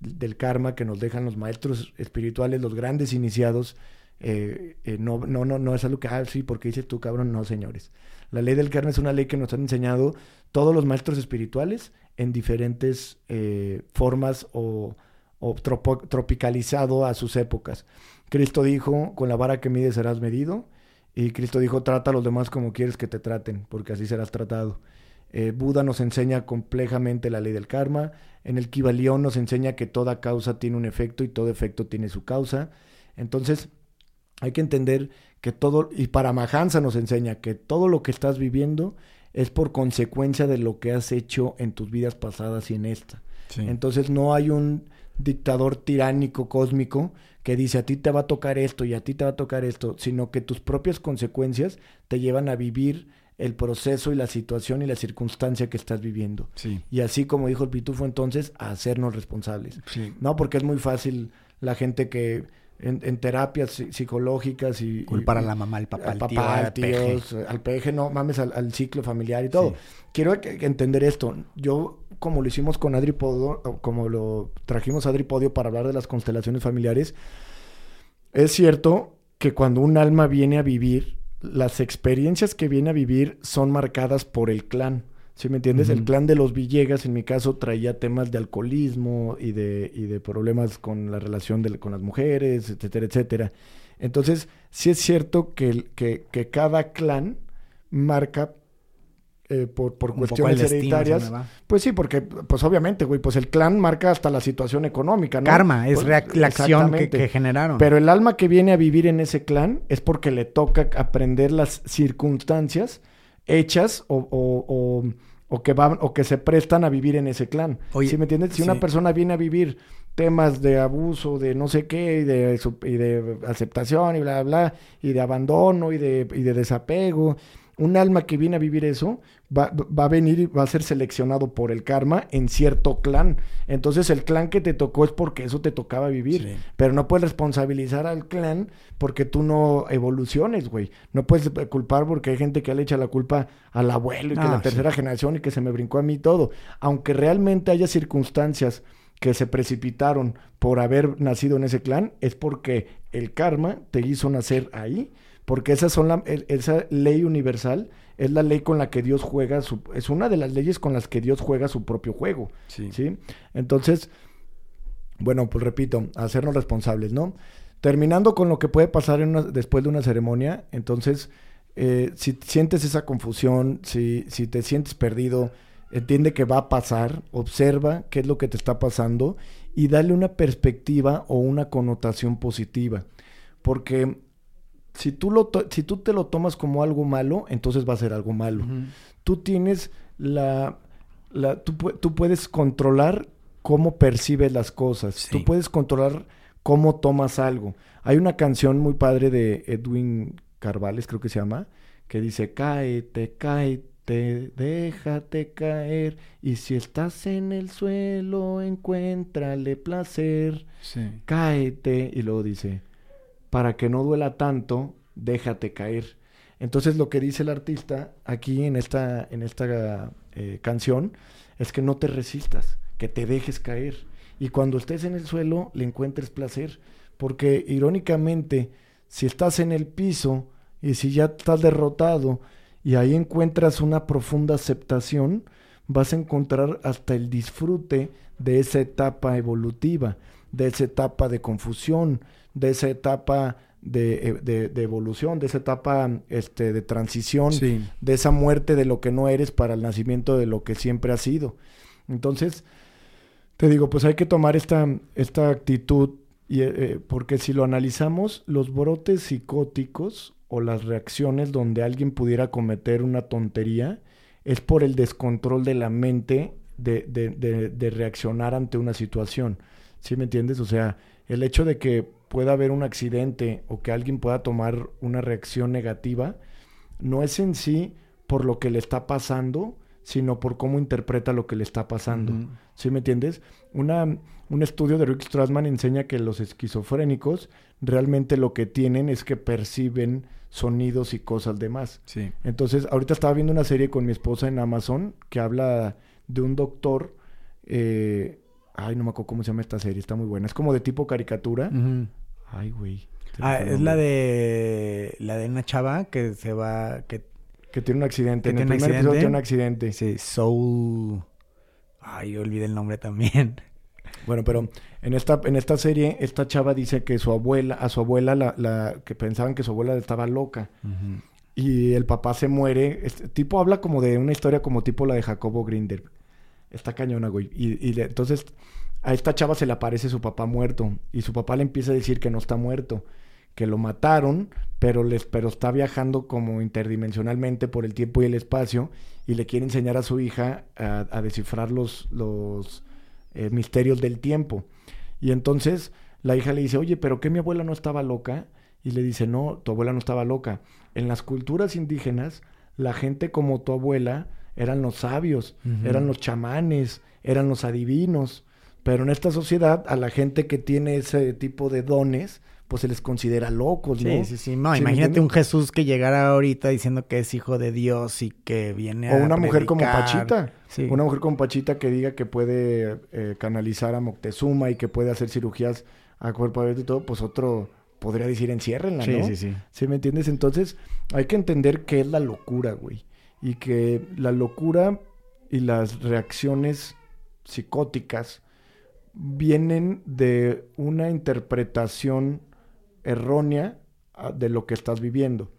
[SPEAKER 3] del karma que nos dejan los maestros espirituales, los grandes iniciados. eh, eh, no, no, no, no es algo que, ah, sí, porque dices tú, cabrón, no, señores. La ley del karma es una ley que nos han enseñado todos los maestros espirituales en diferentes eh, formas o, tropicalizado a sus épocas. Cristo dijo, con la vara que mides serás medido. Y Cristo dijo, trata a los demás como quieres que te traten, porque así serás tratado. Eh, Buda nos enseña complejamente la ley del karma. En el Kybalión nos enseña que toda causa tiene un efecto y todo efecto tiene su causa. Entonces, hay que entender que todo, y Paramahansa nos enseña que todo lo que estás viviendo es por consecuencia de lo que has hecho en tus vidas pasadas y en esta.
[SPEAKER 2] Sí.
[SPEAKER 3] Entonces no hay un dictador tiránico cósmico que dice a ti te va a tocar esto y a ti te va a tocar esto, sino que tus propias consecuencias te llevan a vivir el proceso y la situación y la circunstancia que estás viviendo.
[SPEAKER 2] Sí.
[SPEAKER 3] Y así como dijo el pitufo entonces, a hacernos responsables.
[SPEAKER 2] Sí.
[SPEAKER 3] No, porque es muy fácil la gente que en, terapias psicológicas y...
[SPEAKER 2] Culpar a la mamá, al papá,
[SPEAKER 3] al, papá, al tío, al peje, no mames, al, ciclo familiar y todo. Quiero entender esto. Yo, como lo hicimos con Adri Podio, como lo trajimos a Adri Podio para hablar de las constelaciones familiares, es cierto que cuando un alma viene a vivir, las experiencias que viene a vivir son marcadas por el clan. ¿Sí me entiendes? El clan de los Villegas, en mi caso, traía temas de alcoholismo y de, y de problemas con la relación con las mujeres, etcétera, etcétera. Entonces, sí es cierto que, que, que cada clan marca eh, por, por cuestiones hereditarias. Pues sí, porque, pues obviamente, güey, pues el clan marca hasta la situación económica, ¿no?
[SPEAKER 2] Karma, es
[SPEAKER 3] pues,
[SPEAKER 2] la acción que, generaron.
[SPEAKER 3] Pero el alma que viene a vivir en ese clan es porque le toca aprender las circunstancias hechas o, o, o, que van o que se prestan a vivir en ese clan. ¿Sí me entiendes? Si una persona viene a vivir temas de abuso, de no sé qué, y de, y de aceptación y bla, bla, y de abandono y de, y de desapego, un alma que viene a vivir eso va, va, a venir y va a ser seleccionado por el karma en cierto clan. Entonces el clan que te tocó es porque eso te tocaba vivir. Pero no puedes responsabilizar al clan porque tú no evoluciones, güey. No puedes culpar porque hay gente que le echa la culpa al abuelo y que la tercera generación y que se me brincó a mí todo. Aunque realmente haya circunstancias que se precipitaron por haber nacido en ese clan, es porque el karma te hizo nacer ahí porque esa, son la, esa ley universal es la ley con la que Dios juega, su, es una de las leyes con las que Dios juega su propio juego. Sí. Entonces, bueno, pues repito, hacernos responsables, ¿no? Terminando con lo que puede pasar en después de una ceremonia, entonces, eh, si sientes esa confusión, si, si te sientes perdido, entiende que va a pasar, observa qué es lo que te está pasando y dale una perspectiva o una connotación positiva. Porque si tú, lo si tú te lo tomas como algo malo, entonces va a ser algo malo. Tú tienes la... la tú, tú, puedes controlar cómo percibes las cosas. Tú puedes controlar cómo tomas algo. Hay una canción muy padre de Edwin Carvales, creo que se llama, que dice, cáete, cáete, déjate caer, y si estás en el suelo, encuéntrale placer, sí. cáete, y luego dice, para que no duela tanto, déjate caer. Entonces lo que dice el artista aquí en esta, en esta eh, canción es que no te resistas, que te dejes caer. Y cuando estés en el suelo, le encuentres placer. Porque irónicamente, si estás en el piso y si ya estás derrotado y ahí encuentras una profunda aceptación, vas a encontrar hasta el disfrute de esa etapa evolutiva, de esa etapa de confusión, de esa etapa eh, de, evolución, de esa etapa este, de transición, de esa muerte de lo que no eres para el nacimiento de lo que siempre has sido. Entonces, te digo, pues hay que tomar esta, esta actitud, y, eh, eh, porque si lo analizamos, los brotes psicóticos o las reacciones donde alguien pudiera cometer una tontería, es por el descontrol de la mente de, de reaccionar ante una situación. ¿Sí me entiendes? O sea, el hecho de que pueda haber un accidente o que alguien pueda tomar una reacción negativa, no es en sí por lo que le está pasando, sino por cómo interpreta lo que le está pasando. ¿Sí me entiendes? Una, un estudio de Rick Strassman enseña que los esquizofrénicos realmente lo que tienen es que perciben sonidos y cosas demás. Sí. Entonces, ahorita estaba viendo una serie con mi esposa en Amazon que habla de un doctor eh, Ay, no me acuerdo cómo se llama esta serie, está muy buena. Es como de tipo caricatura. Ay, güey.
[SPEAKER 2] Ah, es la de la de una chava que se va que,
[SPEAKER 3] que tiene un accidente. en el primer episodio tiene un accidente.
[SPEAKER 2] Sí, Soul. Ay, olvidé el nombre también.
[SPEAKER 3] Bueno, pero en esta, en esta serie, esta chava dice que su abuela, a su abuela, la, la que pensaban que su abuela estaba loca. Y el papá se muere. Este tipo habla como de una historia como tipo la de Jacobo Grinder. Está cañona, güey. Y, entonces a esta chava se le aparece su papá muerto. Y su papá le empieza a decir que no está muerto. Que lo mataron, pero, les, pero está viajando como interdimensionalmente por el tiempo y el espacio. Y le quiere enseñar a su hija a, descifrar los, los eh, misterios del tiempo. Y entonces la hija le dice, oye, pero que mi abuela no estaba loca. Y le dice, no, tu abuela no estaba loca. En las culturas indígenas, la gente como tu abuela eran los sabios, eran los chamanes, eran los adivinos. Pero en esta sociedad, a la gente que tiene ese tipo de dones, pues se les considera locos, ¿no?
[SPEAKER 2] Sí, sí, sí. No, imagínate un Jesús que llegara ahorita diciendo que es hijo de Dios y que viene
[SPEAKER 3] a. O una mujer como Pachita. Sí. Una mujer como Pachita que diga que puede eh, canalizar a Moctezuma y que puede hacer cirugías a cuerpo abierto y todo, pues otro podría decir enciérrenla, ¿no? Sí, sí, sí. ¿Sí me entiendes? Entonces, hay que entender qué es la locura, güey. Y que la locura y las reacciones psicóticas vienen de una interpretación errónea ah, de lo que estás viviendo.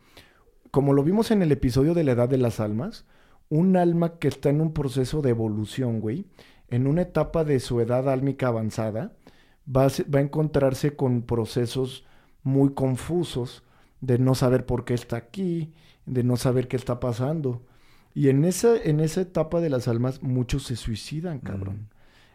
[SPEAKER 3] Como lo vimos en el episodio de la edad de las almas, un alma que está en un proceso de evolución, güey, en una etapa de su edad álmica avanzada, va a, va a encontrarse con procesos muy confusos de no saber por qué está aquí, de no saber qué está pasando. Y en esa, en esa etapa de las almas, muchos se suicidan, cabrón.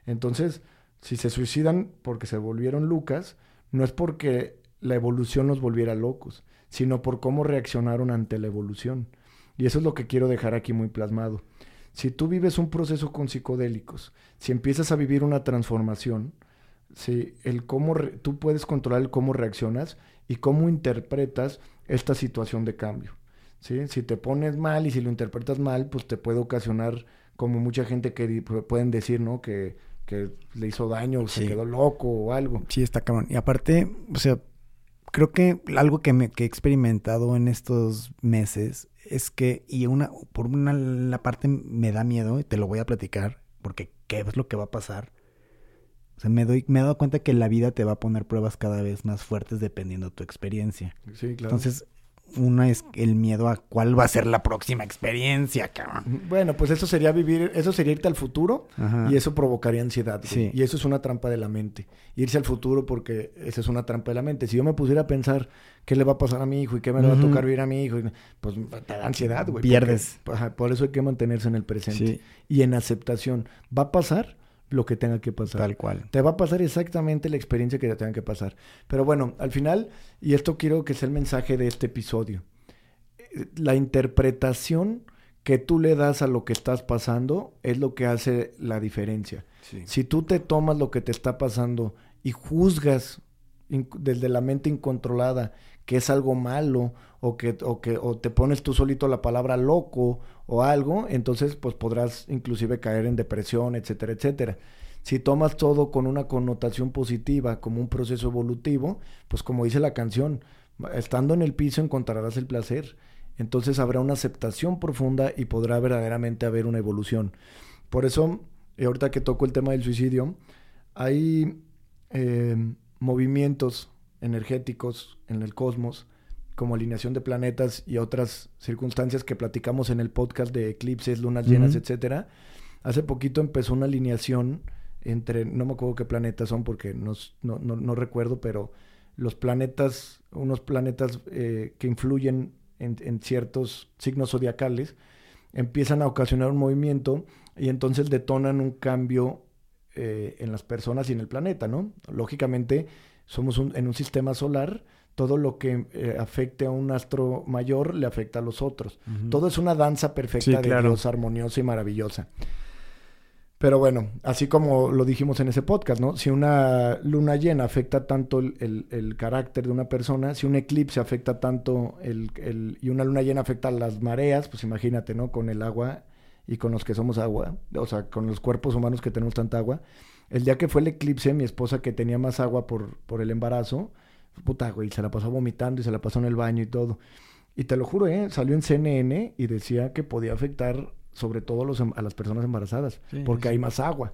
[SPEAKER 3] Mm. Entonces, si se suicidan porque se volvieron Lucas, no es porque la evolución nos volviera locos, sino por cómo reaccionaron ante la evolución. Y eso es lo que quiero dejar aquí muy plasmado. Si tú vives un proceso con psicodélicos, si empiezas a vivir una transformación, si el cómo tú puedes controlar el cómo reaccionas y cómo interpretas esta situación de cambio. ¿sí? Si te pones mal y si lo interpretas mal, pues te puede ocasionar, como mucha gente que pueden decir, ¿no? Que, que le hizo daño, se quedó loco o algo.
[SPEAKER 2] Sí, está cabrón. Y aparte, o sea, creo que algo que, me, que he experimentado en estos meses es que, y una, por una la parte me da miedo, y te lo voy a platicar, porque qué es lo que va a pasar. O sea, me, doy, me he dado cuenta que la vida te va a poner pruebas cada vez más fuertes dependiendo de tu experiencia.
[SPEAKER 3] Sí, claro.
[SPEAKER 2] Entonces, una es el miedo a cuál va a ser la próxima experiencia, cabrón.
[SPEAKER 3] Bueno, pues eso sería vivir, eso sería irte al futuro y eso provocaría ansiedad. Sí. Y eso es una trampa de la mente. Irse al futuro porque esa es una trampa de la mente. Si yo me pusiera a pensar qué le va a pasar a mi hijo y qué me le va a tocar vivir a mi hijo, pues te da ansiedad, güey.
[SPEAKER 2] Pierdes.
[SPEAKER 3] por eso hay que mantenerse en el presente y en aceptación. ¿Va a pasar? Lo que tenga que pasar.
[SPEAKER 2] Tal cual.
[SPEAKER 3] Te va a pasar exactamente la experiencia que te tenga que pasar. Pero bueno, al final, y esto quiero que sea el mensaje de este episodio, eh, la interpretación que tú le das a lo que estás pasando es lo que hace la diferencia. Si tú te tomas lo que te está pasando y juzgas desde la mente incontrolada que es algo malo o que, o que o te pones tú solito la palabra loco o algo, entonces pues podrás inclusive caer en depresión, etcétera, etcétera. Si tomas todo con una connotación positiva, como un proceso evolutivo, pues como dice la canción, estando en el piso encontrarás el placer. Entonces habrá una aceptación profunda y podrá verdaderamente haber una evolución. Por eso, ahorita que toco el tema del suicidio, hay eh, movimientos energéticos en el cosmos, como alineación de planetas y otras circunstancias que platicamos en el podcast de eclipses, lunas llenas, etcétera. Hace poquito empezó una alineación entre, no me acuerdo qué planetas son porque no, no, recuerdo, pero los planetas, unos planetas eh, que influyen en, ciertos signos zodiacales, empiezan a ocasionar un movimiento y entonces detonan un cambio eh, en las personas y en el planeta, ¿no? Lógicamente, somos en un sistema solar, todo lo que eh, afecte a un astro mayor le afecta a los otros. Todo es una danza perfecta de Dios, armoniosa y maravillosa. Pero bueno, así como lo dijimos en ese podcast, ¿no? Si una luna llena afecta tanto el, carácter de una persona, si un eclipse afecta tanto el, y una luna llena afecta a las mareas, pues imagínate, ¿no? Con el agua y con los que somos agua, o sea, con los cuerpos humanos que tenemos tanta agua, el día que fue el eclipse, mi esposa que tenía más agua por, por el embarazo, puta, güey, se la pasó vomitando y se la pasó en el baño y todo. Y te lo juro, ¿eh? Salió en CNN y decía que podía afectar sobre todo los, em, a las personas embarazadas, porque hay más agua.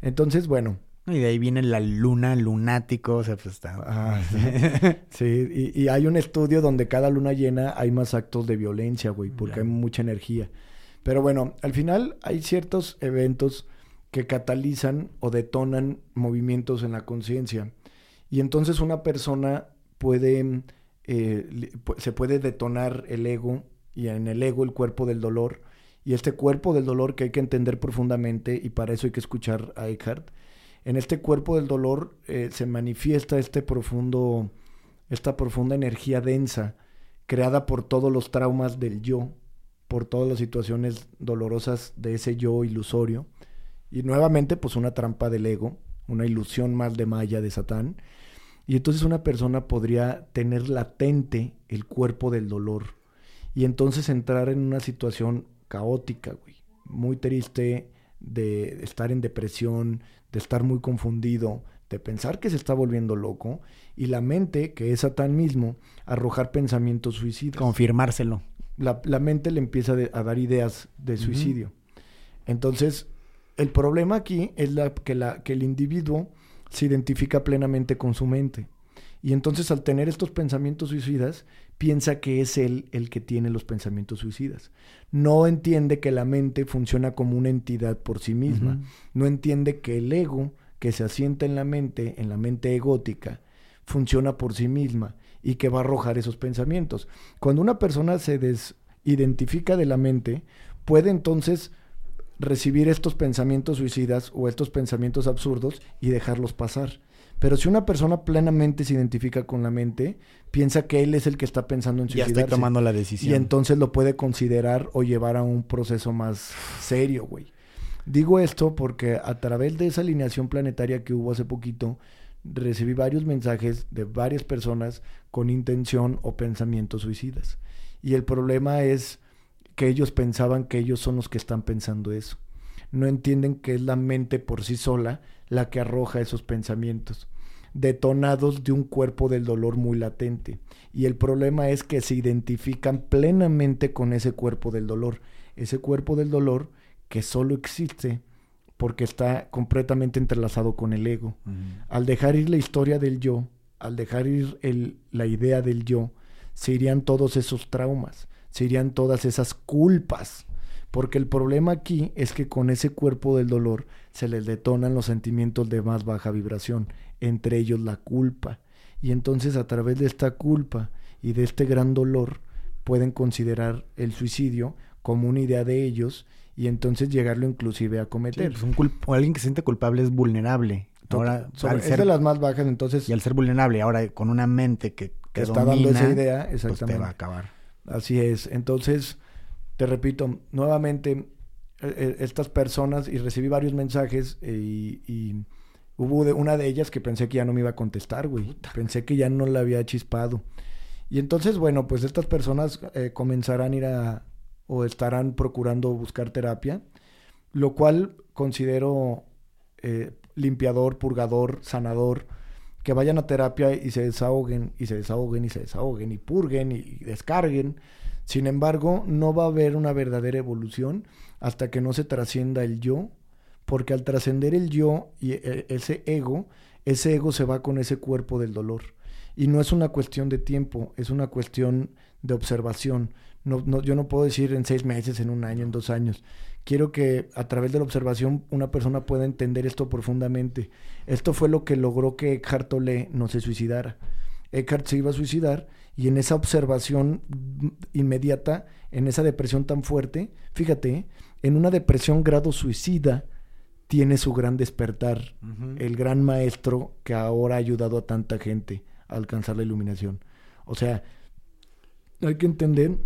[SPEAKER 3] Entonces, bueno.
[SPEAKER 2] Y de ahí viene la luna lunático, o sea, pues está...
[SPEAKER 3] Ah, sí, y, y, hay un estudio donde cada luna llena hay más actos de violencia, güey, porque hay mucha energía. Pero bueno, al final hay ciertos eventos que catalizan o detonan movimientos en la conciencia. Y entonces una persona puede, eh, se puede detonar el ego y en el ego el cuerpo del dolor. Y este cuerpo del dolor que hay que entender profundamente y para eso hay que escuchar a Eckhart. En este cuerpo del dolor eh, se manifiesta este profundo, esta profunda energía densa creada por todos los traumas del yo, por todas las situaciones dolorosas de ese yo ilusorio y nuevamente, pues una trampa del ego, una ilusión más de Maya de Satán. Y entonces una persona podría tener latente el cuerpo del dolor. Y entonces entrar en una situación caótica, güey. Muy triste, de estar en depresión, de estar muy confundido, de pensar que se está volviendo loco. Y la mente, que es Satán mismo, arrojar pensamientos suicidas.
[SPEAKER 2] Confirmárselo.
[SPEAKER 3] La, la mente le empieza de- a dar ideas de suicidio. Entonces, el problema aquí es la, que, la, que el individuo se identifica plenamente con su mente. Y entonces al tener estos pensamientos suicidas, piensa que es él el que tiene los pensamientos suicidas. No entiende que la mente funciona como una entidad por sí misma. No entiende que el ego que se asienta en la mente, en la mente egótica, funciona por sí misma y que va a arrojar esos pensamientos. Cuando una persona se desidentifica de la mente, puede entonces recibir estos pensamientos suicidas o estos pensamientos absurdos y dejarlos pasar. Pero si una persona plenamente se identifica con la mente, piensa que él es el que está pensando en
[SPEAKER 2] Ya
[SPEAKER 3] suicidarse.
[SPEAKER 2] estoy tomando la
[SPEAKER 3] Y
[SPEAKER 2] decisión.
[SPEAKER 3] entonces lo puede considerar o llevar a un proceso más serio, güey. Digo esto porque a través de esa alineación planetaria que hubo hace poquito, recibí varios mensajes de varias personas con intención o pensamientos suicidas. Y el problema es que ellos pensaban que ellos son los que están pensando eso. No entienden que es la mente por sí sola la que arroja esos pensamientos, detonados de un cuerpo del dolor muy latente. Y el problema es que se identifican plenamente con ese cuerpo del dolor. Ese cuerpo del dolor que solo existe porque está completamente entrelazado con el ego. Al dejar ir la historia del yo, al dejar ir el- la idea del yo, se irían todos esos traumas, se irían todas esas culpas. Porque el problema aquí es que con ese cuerpo del dolor se les detonan los sentimientos de más baja vibración, entre ellos la culpa. Y entonces a través de esta culpa y de este gran dolor pueden considerar el suicidio como una idea de ellos y entonces llegarlo inclusive a
[SPEAKER 2] Sí,
[SPEAKER 3] cometer.
[SPEAKER 2] pues un culp- o alguien que se siente culpable es vulnerable. Ahora,
[SPEAKER 3] Sobre- es de las más bajas, entonces
[SPEAKER 2] y al ser vulnerable, ahora con una mente que,
[SPEAKER 3] que
[SPEAKER 2] que
[SPEAKER 3] está dando esa idea,
[SPEAKER 2] pues te
[SPEAKER 3] exactamente.
[SPEAKER 2] va a acabar.
[SPEAKER 3] Así es. Entonces, te repito, nuevamente, eh, eh, estas personas, y recibí varios mensajes, y, y hubo de- una de ellas que pensé que ya no me iba a contestar, güey. Pensé que ya no la había chispado. Y entonces, bueno, pues estas personas eh, comenzarán a ir a, o estarán procurando buscar terapia, lo cual considero eh, limpiador, purgador, sanador, que vayan a terapia y se desahoguen, y se desahoguen, y se desahoguen, y purguen, y, descarguen. Sin embargo, no va a haber una verdadera evolución hasta que no se trascienda el yo, porque al trascender el yo y eh, ese ego, ese ego se va con ese cuerpo del dolor. Y no es una cuestión de tiempo, es una cuestión de observación. No, no, yo no puedo decir en seis meses, en un año, en dos años. Quiero que a través de la observación una persona pueda entender esto profundamente. Esto fue lo que logró que Eckhart Tolle no se suicidara. Eckhart se iba a suicidar y en esa observación inmediata, en esa depresión tan fuerte, fíjate, en una depresión grado suicida, tiene su gran despertar, el gran maestro que ahora ha ayudado a tanta gente a alcanzar la iluminación. O sea, hay que entender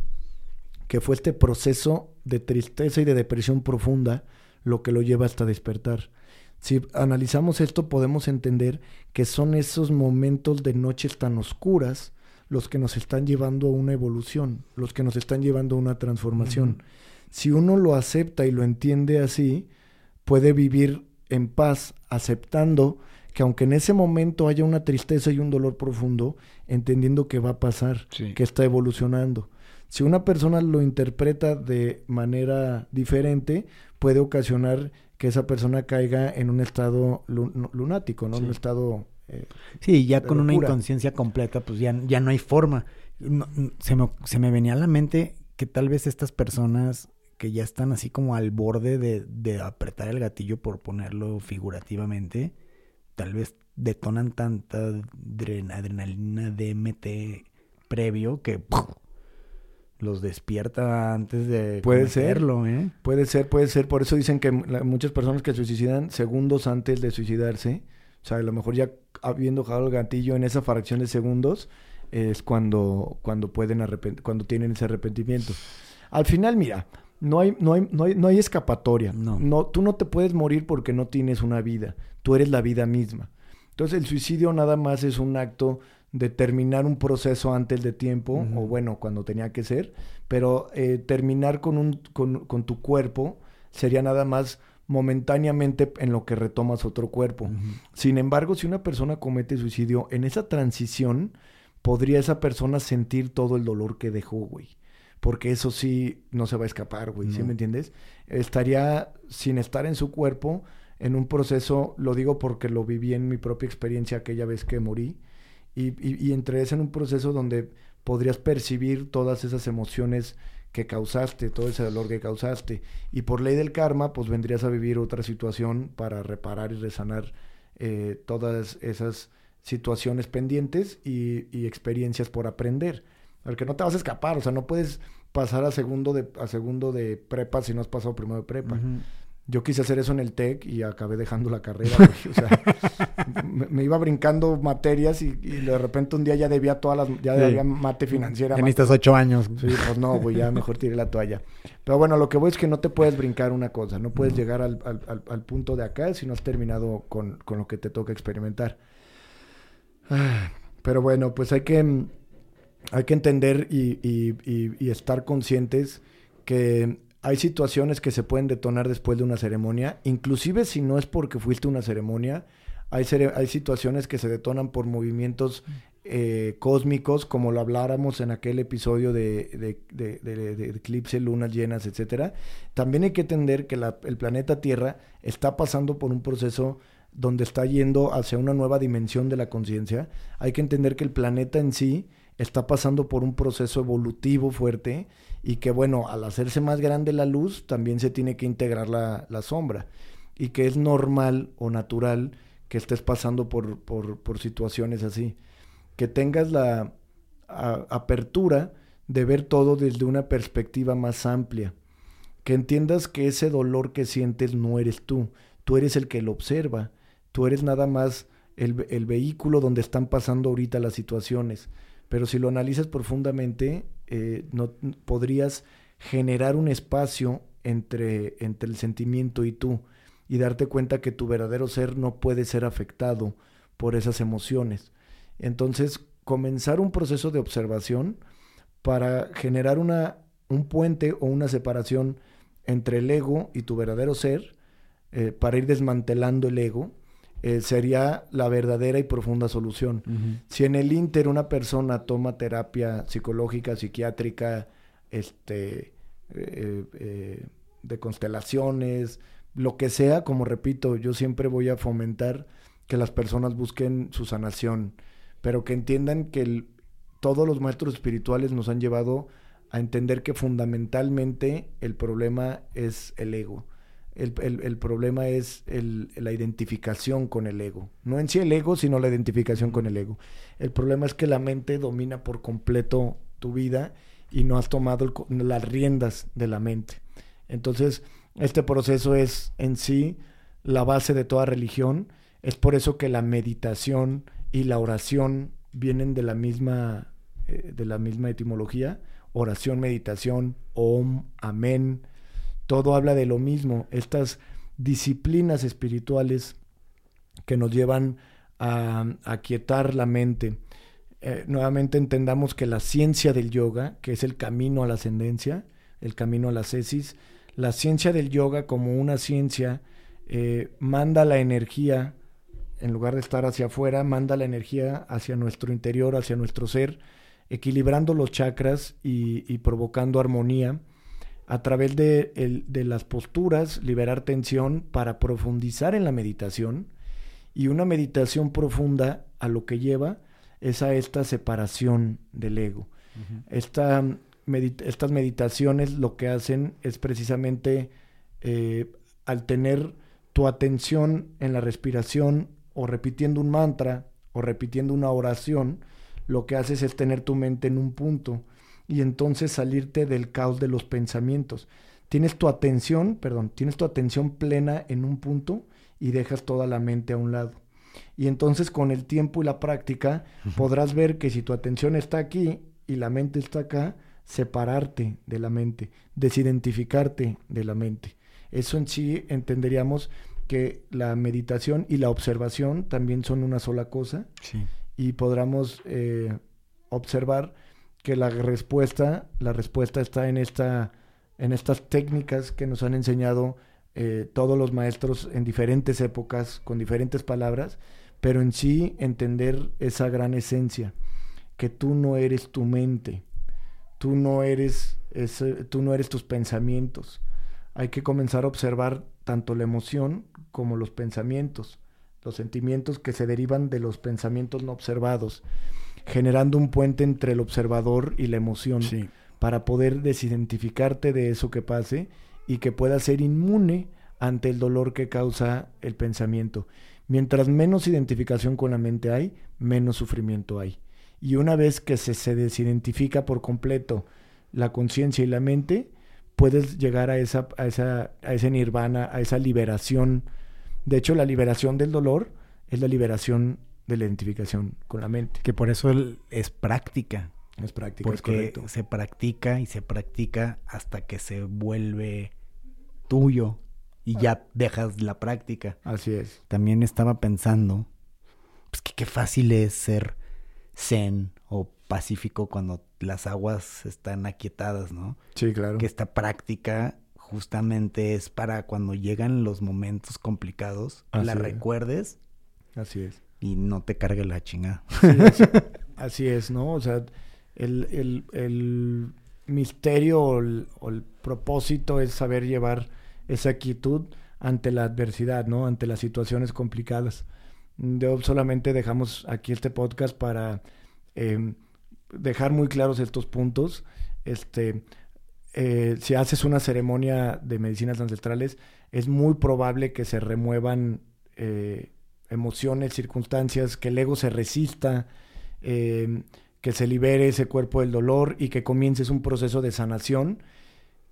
[SPEAKER 3] que fue este proceso de tristeza y de depresión profunda lo que lo lleva hasta despertar. Si analizamos esto podemos entender que son esos momentos de noches tan oscuras los que nos están llevando a una evolución, los que nos están llevando a una transformación. Si uno lo acepta y lo entiende así, puede vivir en paz, aceptando que aunque en ese momento haya una tristeza y un dolor profundo, entendiendo que va a pasar,
[SPEAKER 2] Sí.
[SPEAKER 3] que está evolucionando. Si una persona lo interpreta de manera diferente, puede ocasionar que esa persona caiga en un estado lu- lunático, ¿no? En
[SPEAKER 2] Sí.
[SPEAKER 3] un estado... eh,
[SPEAKER 2] Sí, ya con una inconsciencia completa, pues ya, ya no hay forma. No- se, me, se me venía a la mente que tal vez estas personas que ya están así como al borde de, de apretar el gatillo, por ponerlo figurativamente, tal vez detonan tanta adren- adrenalina DMT previo que. Los despierta antes de
[SPEAKER 3] Puede ser.
[SPEAKER 2] ¿eh?
[SPEAKER 3] Puede ser, puede ser. Por eso dicen que la- muchas personas que se suicidan segundos antes de suicidarse, o sea, a lo mejor ya habiendo dejado el gatillo en esa fracción de segundos, es cuando, cuando pueden arrepent- cuando tienen ese arrepentimiento. Al final, mira, no hay, no hay, no hay, no hay escapatoria.
[SPEAKER 2] No.
[SPEAKER 3] no. Tú no te puedes morir porque no tienes una vida. Tú eres la vida misma. Entonces el suicidio nada más es un acto de terminar un proceso antes de tiempo, o bueno, cuando tenía que ser, pero eh, terminar con, un, con, con, tu cuerpo sería nada más momentáneamente en lo que retomas otro cuerpo. Sin embargo, si una persona comete suicidio, en esa transición podría esa persona sentir todo el dolor que dejó, güey. Porque eso sí no se va a escapar, güey, ¿sí me entiendes? Estaría sin estar en su cuerpo en un proceso, lo digo porque lo viví en mi propia experiencia aquella vez que morí, y, y, y en un proceso donde podrías percibir todas esas emociones que causaste, todo ese dolor que causaste. Y por ley del karma, pues vendrías a vivir otra situación para reparar y resanar eh, todas esas situaciones pendientes y, experiencias por aprender. Porque no te vas a escapar, o sea, no puedes pasar a segundo de, a segundo de prepa si no has pasado primero de prepa. Yo quise hacer eso en el TEC y acabé dejando la carrera. O sea, me, iba brincando materias y, de repente un día ya debía todas las... Ya debía mate financiera.
[SPEAKER 2] En estos ocho años.
[SPEAKER 3] Sí, pues no, güey, ya mejor tiré la toalla. Pero bueno, lo que voy es que no te puedes brincar una cosa. No puedes llegar al, al, al, punto de acá si no has terminado con, con lo que te toca experimentar. Pero bueno, pues hay que, hay que entender y, y, y estar conscientes que hay situaciones que se pueden detonar después de una ceremonia, inclusive si no es porque fuiste a una ceremonia, hay, situaciones que se detonan por movimientos eh, cósmicos, como lo habláramos en aquel episodio de, de, eclipse, lunas llenas, etcétera. También hay que entender que el planeta Tierra está pasando por un proceso donde está yendo hacia una nueva dimensión de la conciencia. Hay que entender que el planeta en sí está pasando por un proceso evolutivo fuerte y que bueno, al hacerse más grande la luz, también se tiene que integrar la, la sombra y que es normal o natural que estés pasando por, por, situaciones así. Que tengas la apertura de ver todo desde una perspectiva más amplia. Que entiendas que ese dolor que sientes no eres tú, tú eres el que lo observa, tú eres nada más el, el vehículo donde están pasando ahorita las situaciones. Pero si lo analizas profundamente, eh, no podrías generar un espacio entre, entre el sentimiento y tú y darte cuenta que tu verdadero ser no puede ser afectado por esas emociones. Entonces, comenzar un proceso de observación para generar una, un puente o una separación entre el ego y tu verdadero ser, eh, para ir desmantelando el ego, eh, sería la verdadera y profunda solución. Si en el Inter una persona toma terapia psicológica, psiquiátrica, este, eh, eh, de constelaciones, lo que sea, como repito, yo siempre voy a fomentar que las personas busquen su sanación, pero que entiendan que todos los maestros espirituales nos han llevado a entender que fundamentalmente el problema es el ego el, problema es la identificación con el ego. No en sí el ego, sino la identificación con el ego. El problema es que la mente domina por completo tu vida y no has tomado las riendas de la mente. Entonces, este proceso es en sí la base de toda religión. Es por eso que la meditación y la oración vienen de la misma, eh, de la misma etimología. Oración, meditación, om, amén, todo habla de lo mismo, estas disciplinas espirituales que nos llevan a aquietar la mente. Eh, nuevamente entendamos que la ciencia del yoga, que es el camino a la ascendencia, el camino a la cesis, la ciencia del yoga como una ciencia eh, manda la energía, en lugar de estar hacia afuera, manda la energía hacia nuestro interior, hacia nuestro ser, equilibrando los chakras y provocando armonía a través de, de, las posturas, liberar tensión para profundizar en la meditación. Y una meditación profunda a lo que lleva es a esta separación del ego. estas meditaciones lo que hacen es precisamente eh, al tener tu atención en la respiración o repitiendo un mantra o repitiendo una oración, lo que haces es tener tu mente en un punto y entonces salirte del caos de los pensamientos. Tienes tu atención, perdón, tienes tu atención plena en un punto y dejas toda la mente a un lado. Y entonces con el tiempo y la práctica podrás ver que si tu atención está aquí y la mente está acá, separarte de la mente, desidentificarte de la mente. Eso en sí entenderíamos que la meditación y la observación también son una sola cosa
[SPEAKER 2] Sí.
[SPEAKER 3] y podamos eh, observar que la respuesta, la respuesta está en esta, en estas técnicas que nos han enseñado eh, todos los maestros en diferentes épocas, con diferentes palabras, pero en sí entender esa gran esencia, que tú no eres tu mente, tú no eres, tú no eres tus pensamientos. Hay que comenzar a observar tanto la emoción como los pensamientos, los sentimientos que se derivan de los pensamientos no observados, generando un puente entre el observador y la emoción
[SPEAKER 2] Sí.
[SPEAKER 3] para poder desidentificarte de eso que pase y que puedas ser inmune ante el dolor que causa el pensamiento. Mientras menos identificación con la mente hay, menos sufrimiento hay. Y una vez que se, se desidentifica por completo la conciencia y la mente, puedes llegar a, esa, a, esa, a ese nirvana, a esa liberación. De hecho, la liberación del dolor es la liberación de la identificación con la mente.
[SPEAKER 2] Que por eso es práctica.
[SPEAKER 3] Es práctica, es
[SPEAKER 2] Porque
[SPEAKER 3] correcto.
[SPEAKER 2] se practica y se practica hasta que se vuelve tuyo y ya dejas la práctica.
[SPEAKER 3] Así es.
[SPEAKER 2] También estaba pensando, pues que qué fácil es ser zen o pacífico cuando las aguas están aquietadas, ¿no?
[SPEAKER 3] Sí, claro.
[SPEAKER 2] Que esta práctica justamente es para cuando llegan los momentos complicados, la
[SPEAKER 3] es.
[SPEAKER 2] recuerdes
[SPEAKER 3] Así es.
[SPEAKER 2] Y no te cargue la chingada.
[SPEAKER 3] Sí, así, así es, ¿no? O sea, el, el- el misterio o el, o el propósito es saber llevar esa quietud ante la adversidad, ¿no? Ante las situaciones complicadas. Yo solamente dejamos aquí este podcast para eh, dejar muy claros estos puntos. Este, eh, si haces una ceremonia de medicinas ancestrales, es muy probable que se remuevan eh, emociones, circunstancias, que el ego se resista, eh, que se libere ese cuerpo del dolor y que comiences un proceso de sanación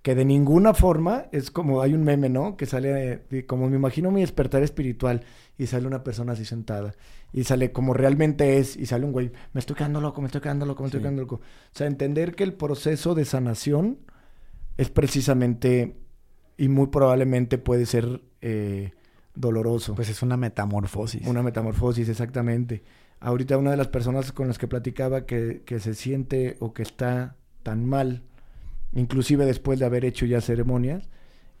[SPEAKER 3] que de ninguna forma es como hay un meme, ¿no? Que sale de- como me imagino mi despertar espiritual y sale una persona así sentada y sale como realmente es y sale un güey, me estoy quedando loco, me estoy quedando loco, me estoy
[SPEAKER 2] Sí.
[SPEAKER 3] quedando loco. O sea, entender que el proceso de sanación es precisamente y muy probablemente puede ser eh, doloroso.
[SPEAKER 2] Pues es una metamorfosis.
[SPEAKER 3] Una metamorfosis, exactamente. Ahorita una de las personas con las que platicaba que, que se siente o que está tan mal, inclusive después de haber hecho ya ceremonias,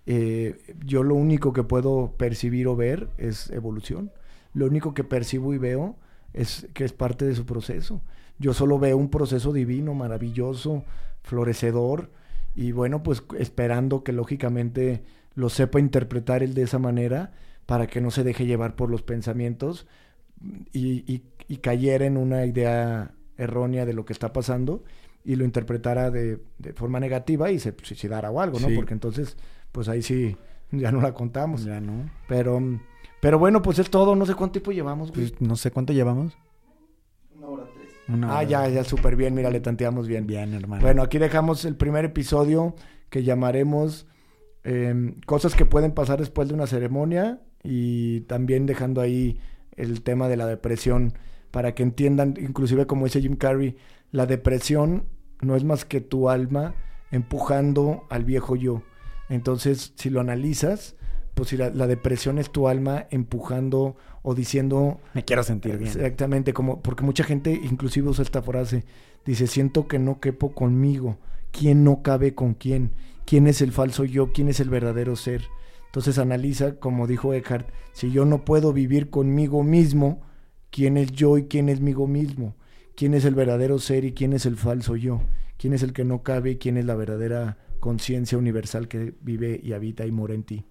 [SPEAKER 3] eh, yo lo único que puedo percibir o ver es evolución. Lo único que percibo y veo es que es parte de su proceso. Yo solo veo un proceso divino, maravilloso, florecedor, y bueno, pues esperando que lógicamente lo sepa interpretar él de esa manera para que no se deje llevar por los pensamientos y, y, y cayera en una idea errónea de lo que está pasando y lo interpretara de, de forma negativa y se suicidara o algo, ¿no?
[SPEAKER 2] Sí.
[SPEAKER 3] Porque entonces, pues ahí sí, ya no la contamos.
[SPEAKER 2] Ya no.
[SPEAKER 3] Pero, pero bueno, pues es todo. No sé cuánto tiempo llevamos, güey.
[SPEAKER 2] Pues no sé cuánto llevamos.
[SPEAKER 3] Una hora tres.
[SPEAKER 2] Una
[SPEAKER 3] Ah,
[SPEAKER 2] hora.
[SPEAKER 3] ya, ya, súper bien. Mira, le tanteamos bien.
[SPEAKER 2] Bien, hermano.
[SPEAKER 3] Bueno, aquí dejamos el primer episodio que llamaremos eh, cosas que pueden pasar después de una ceremonia y también dejando ahí el tema de la depresión para que entiendan, inclusive como dice Jim Carrey, la depresión no es más que tu alma empujando al viejo yo. Entonces, si lo analizas, pues si la, la depresión es tu alma empujando o diciendo
[SPEAKER 2] me quiero sentir bien.
[SPEAKER 3] Exactamente, como porque mucha gente inclusive usa esta frase, dice, siento que no quepo conmigo, ¿quién no cabe con quién? ¿Quién es el falso yo? ¿Quién es el verdadero ser? Entonces analiza, como dijo Eckhart, si yo no puedo vivir conmigo mismo, ¿quién es yo y quién es migo mismo? ¿Quién es el verdadero ser y quién es el falso yo? ¿Quién es el que no cabe y quién es la verdadera conciencia universal que vive y habita y mora en ti?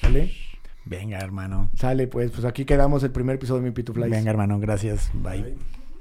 [SPEAKER 3] ¿Sale?
[SPEAKER 2] Venga, hermano.
[SPEAKER 3] Sale, pues, pues aquí quedamos el primer episodio de Mi Pitufly.
[SPEAKER 2] Venga, hermano. Gracias. Bye.
[SPEAKER 3] Bye.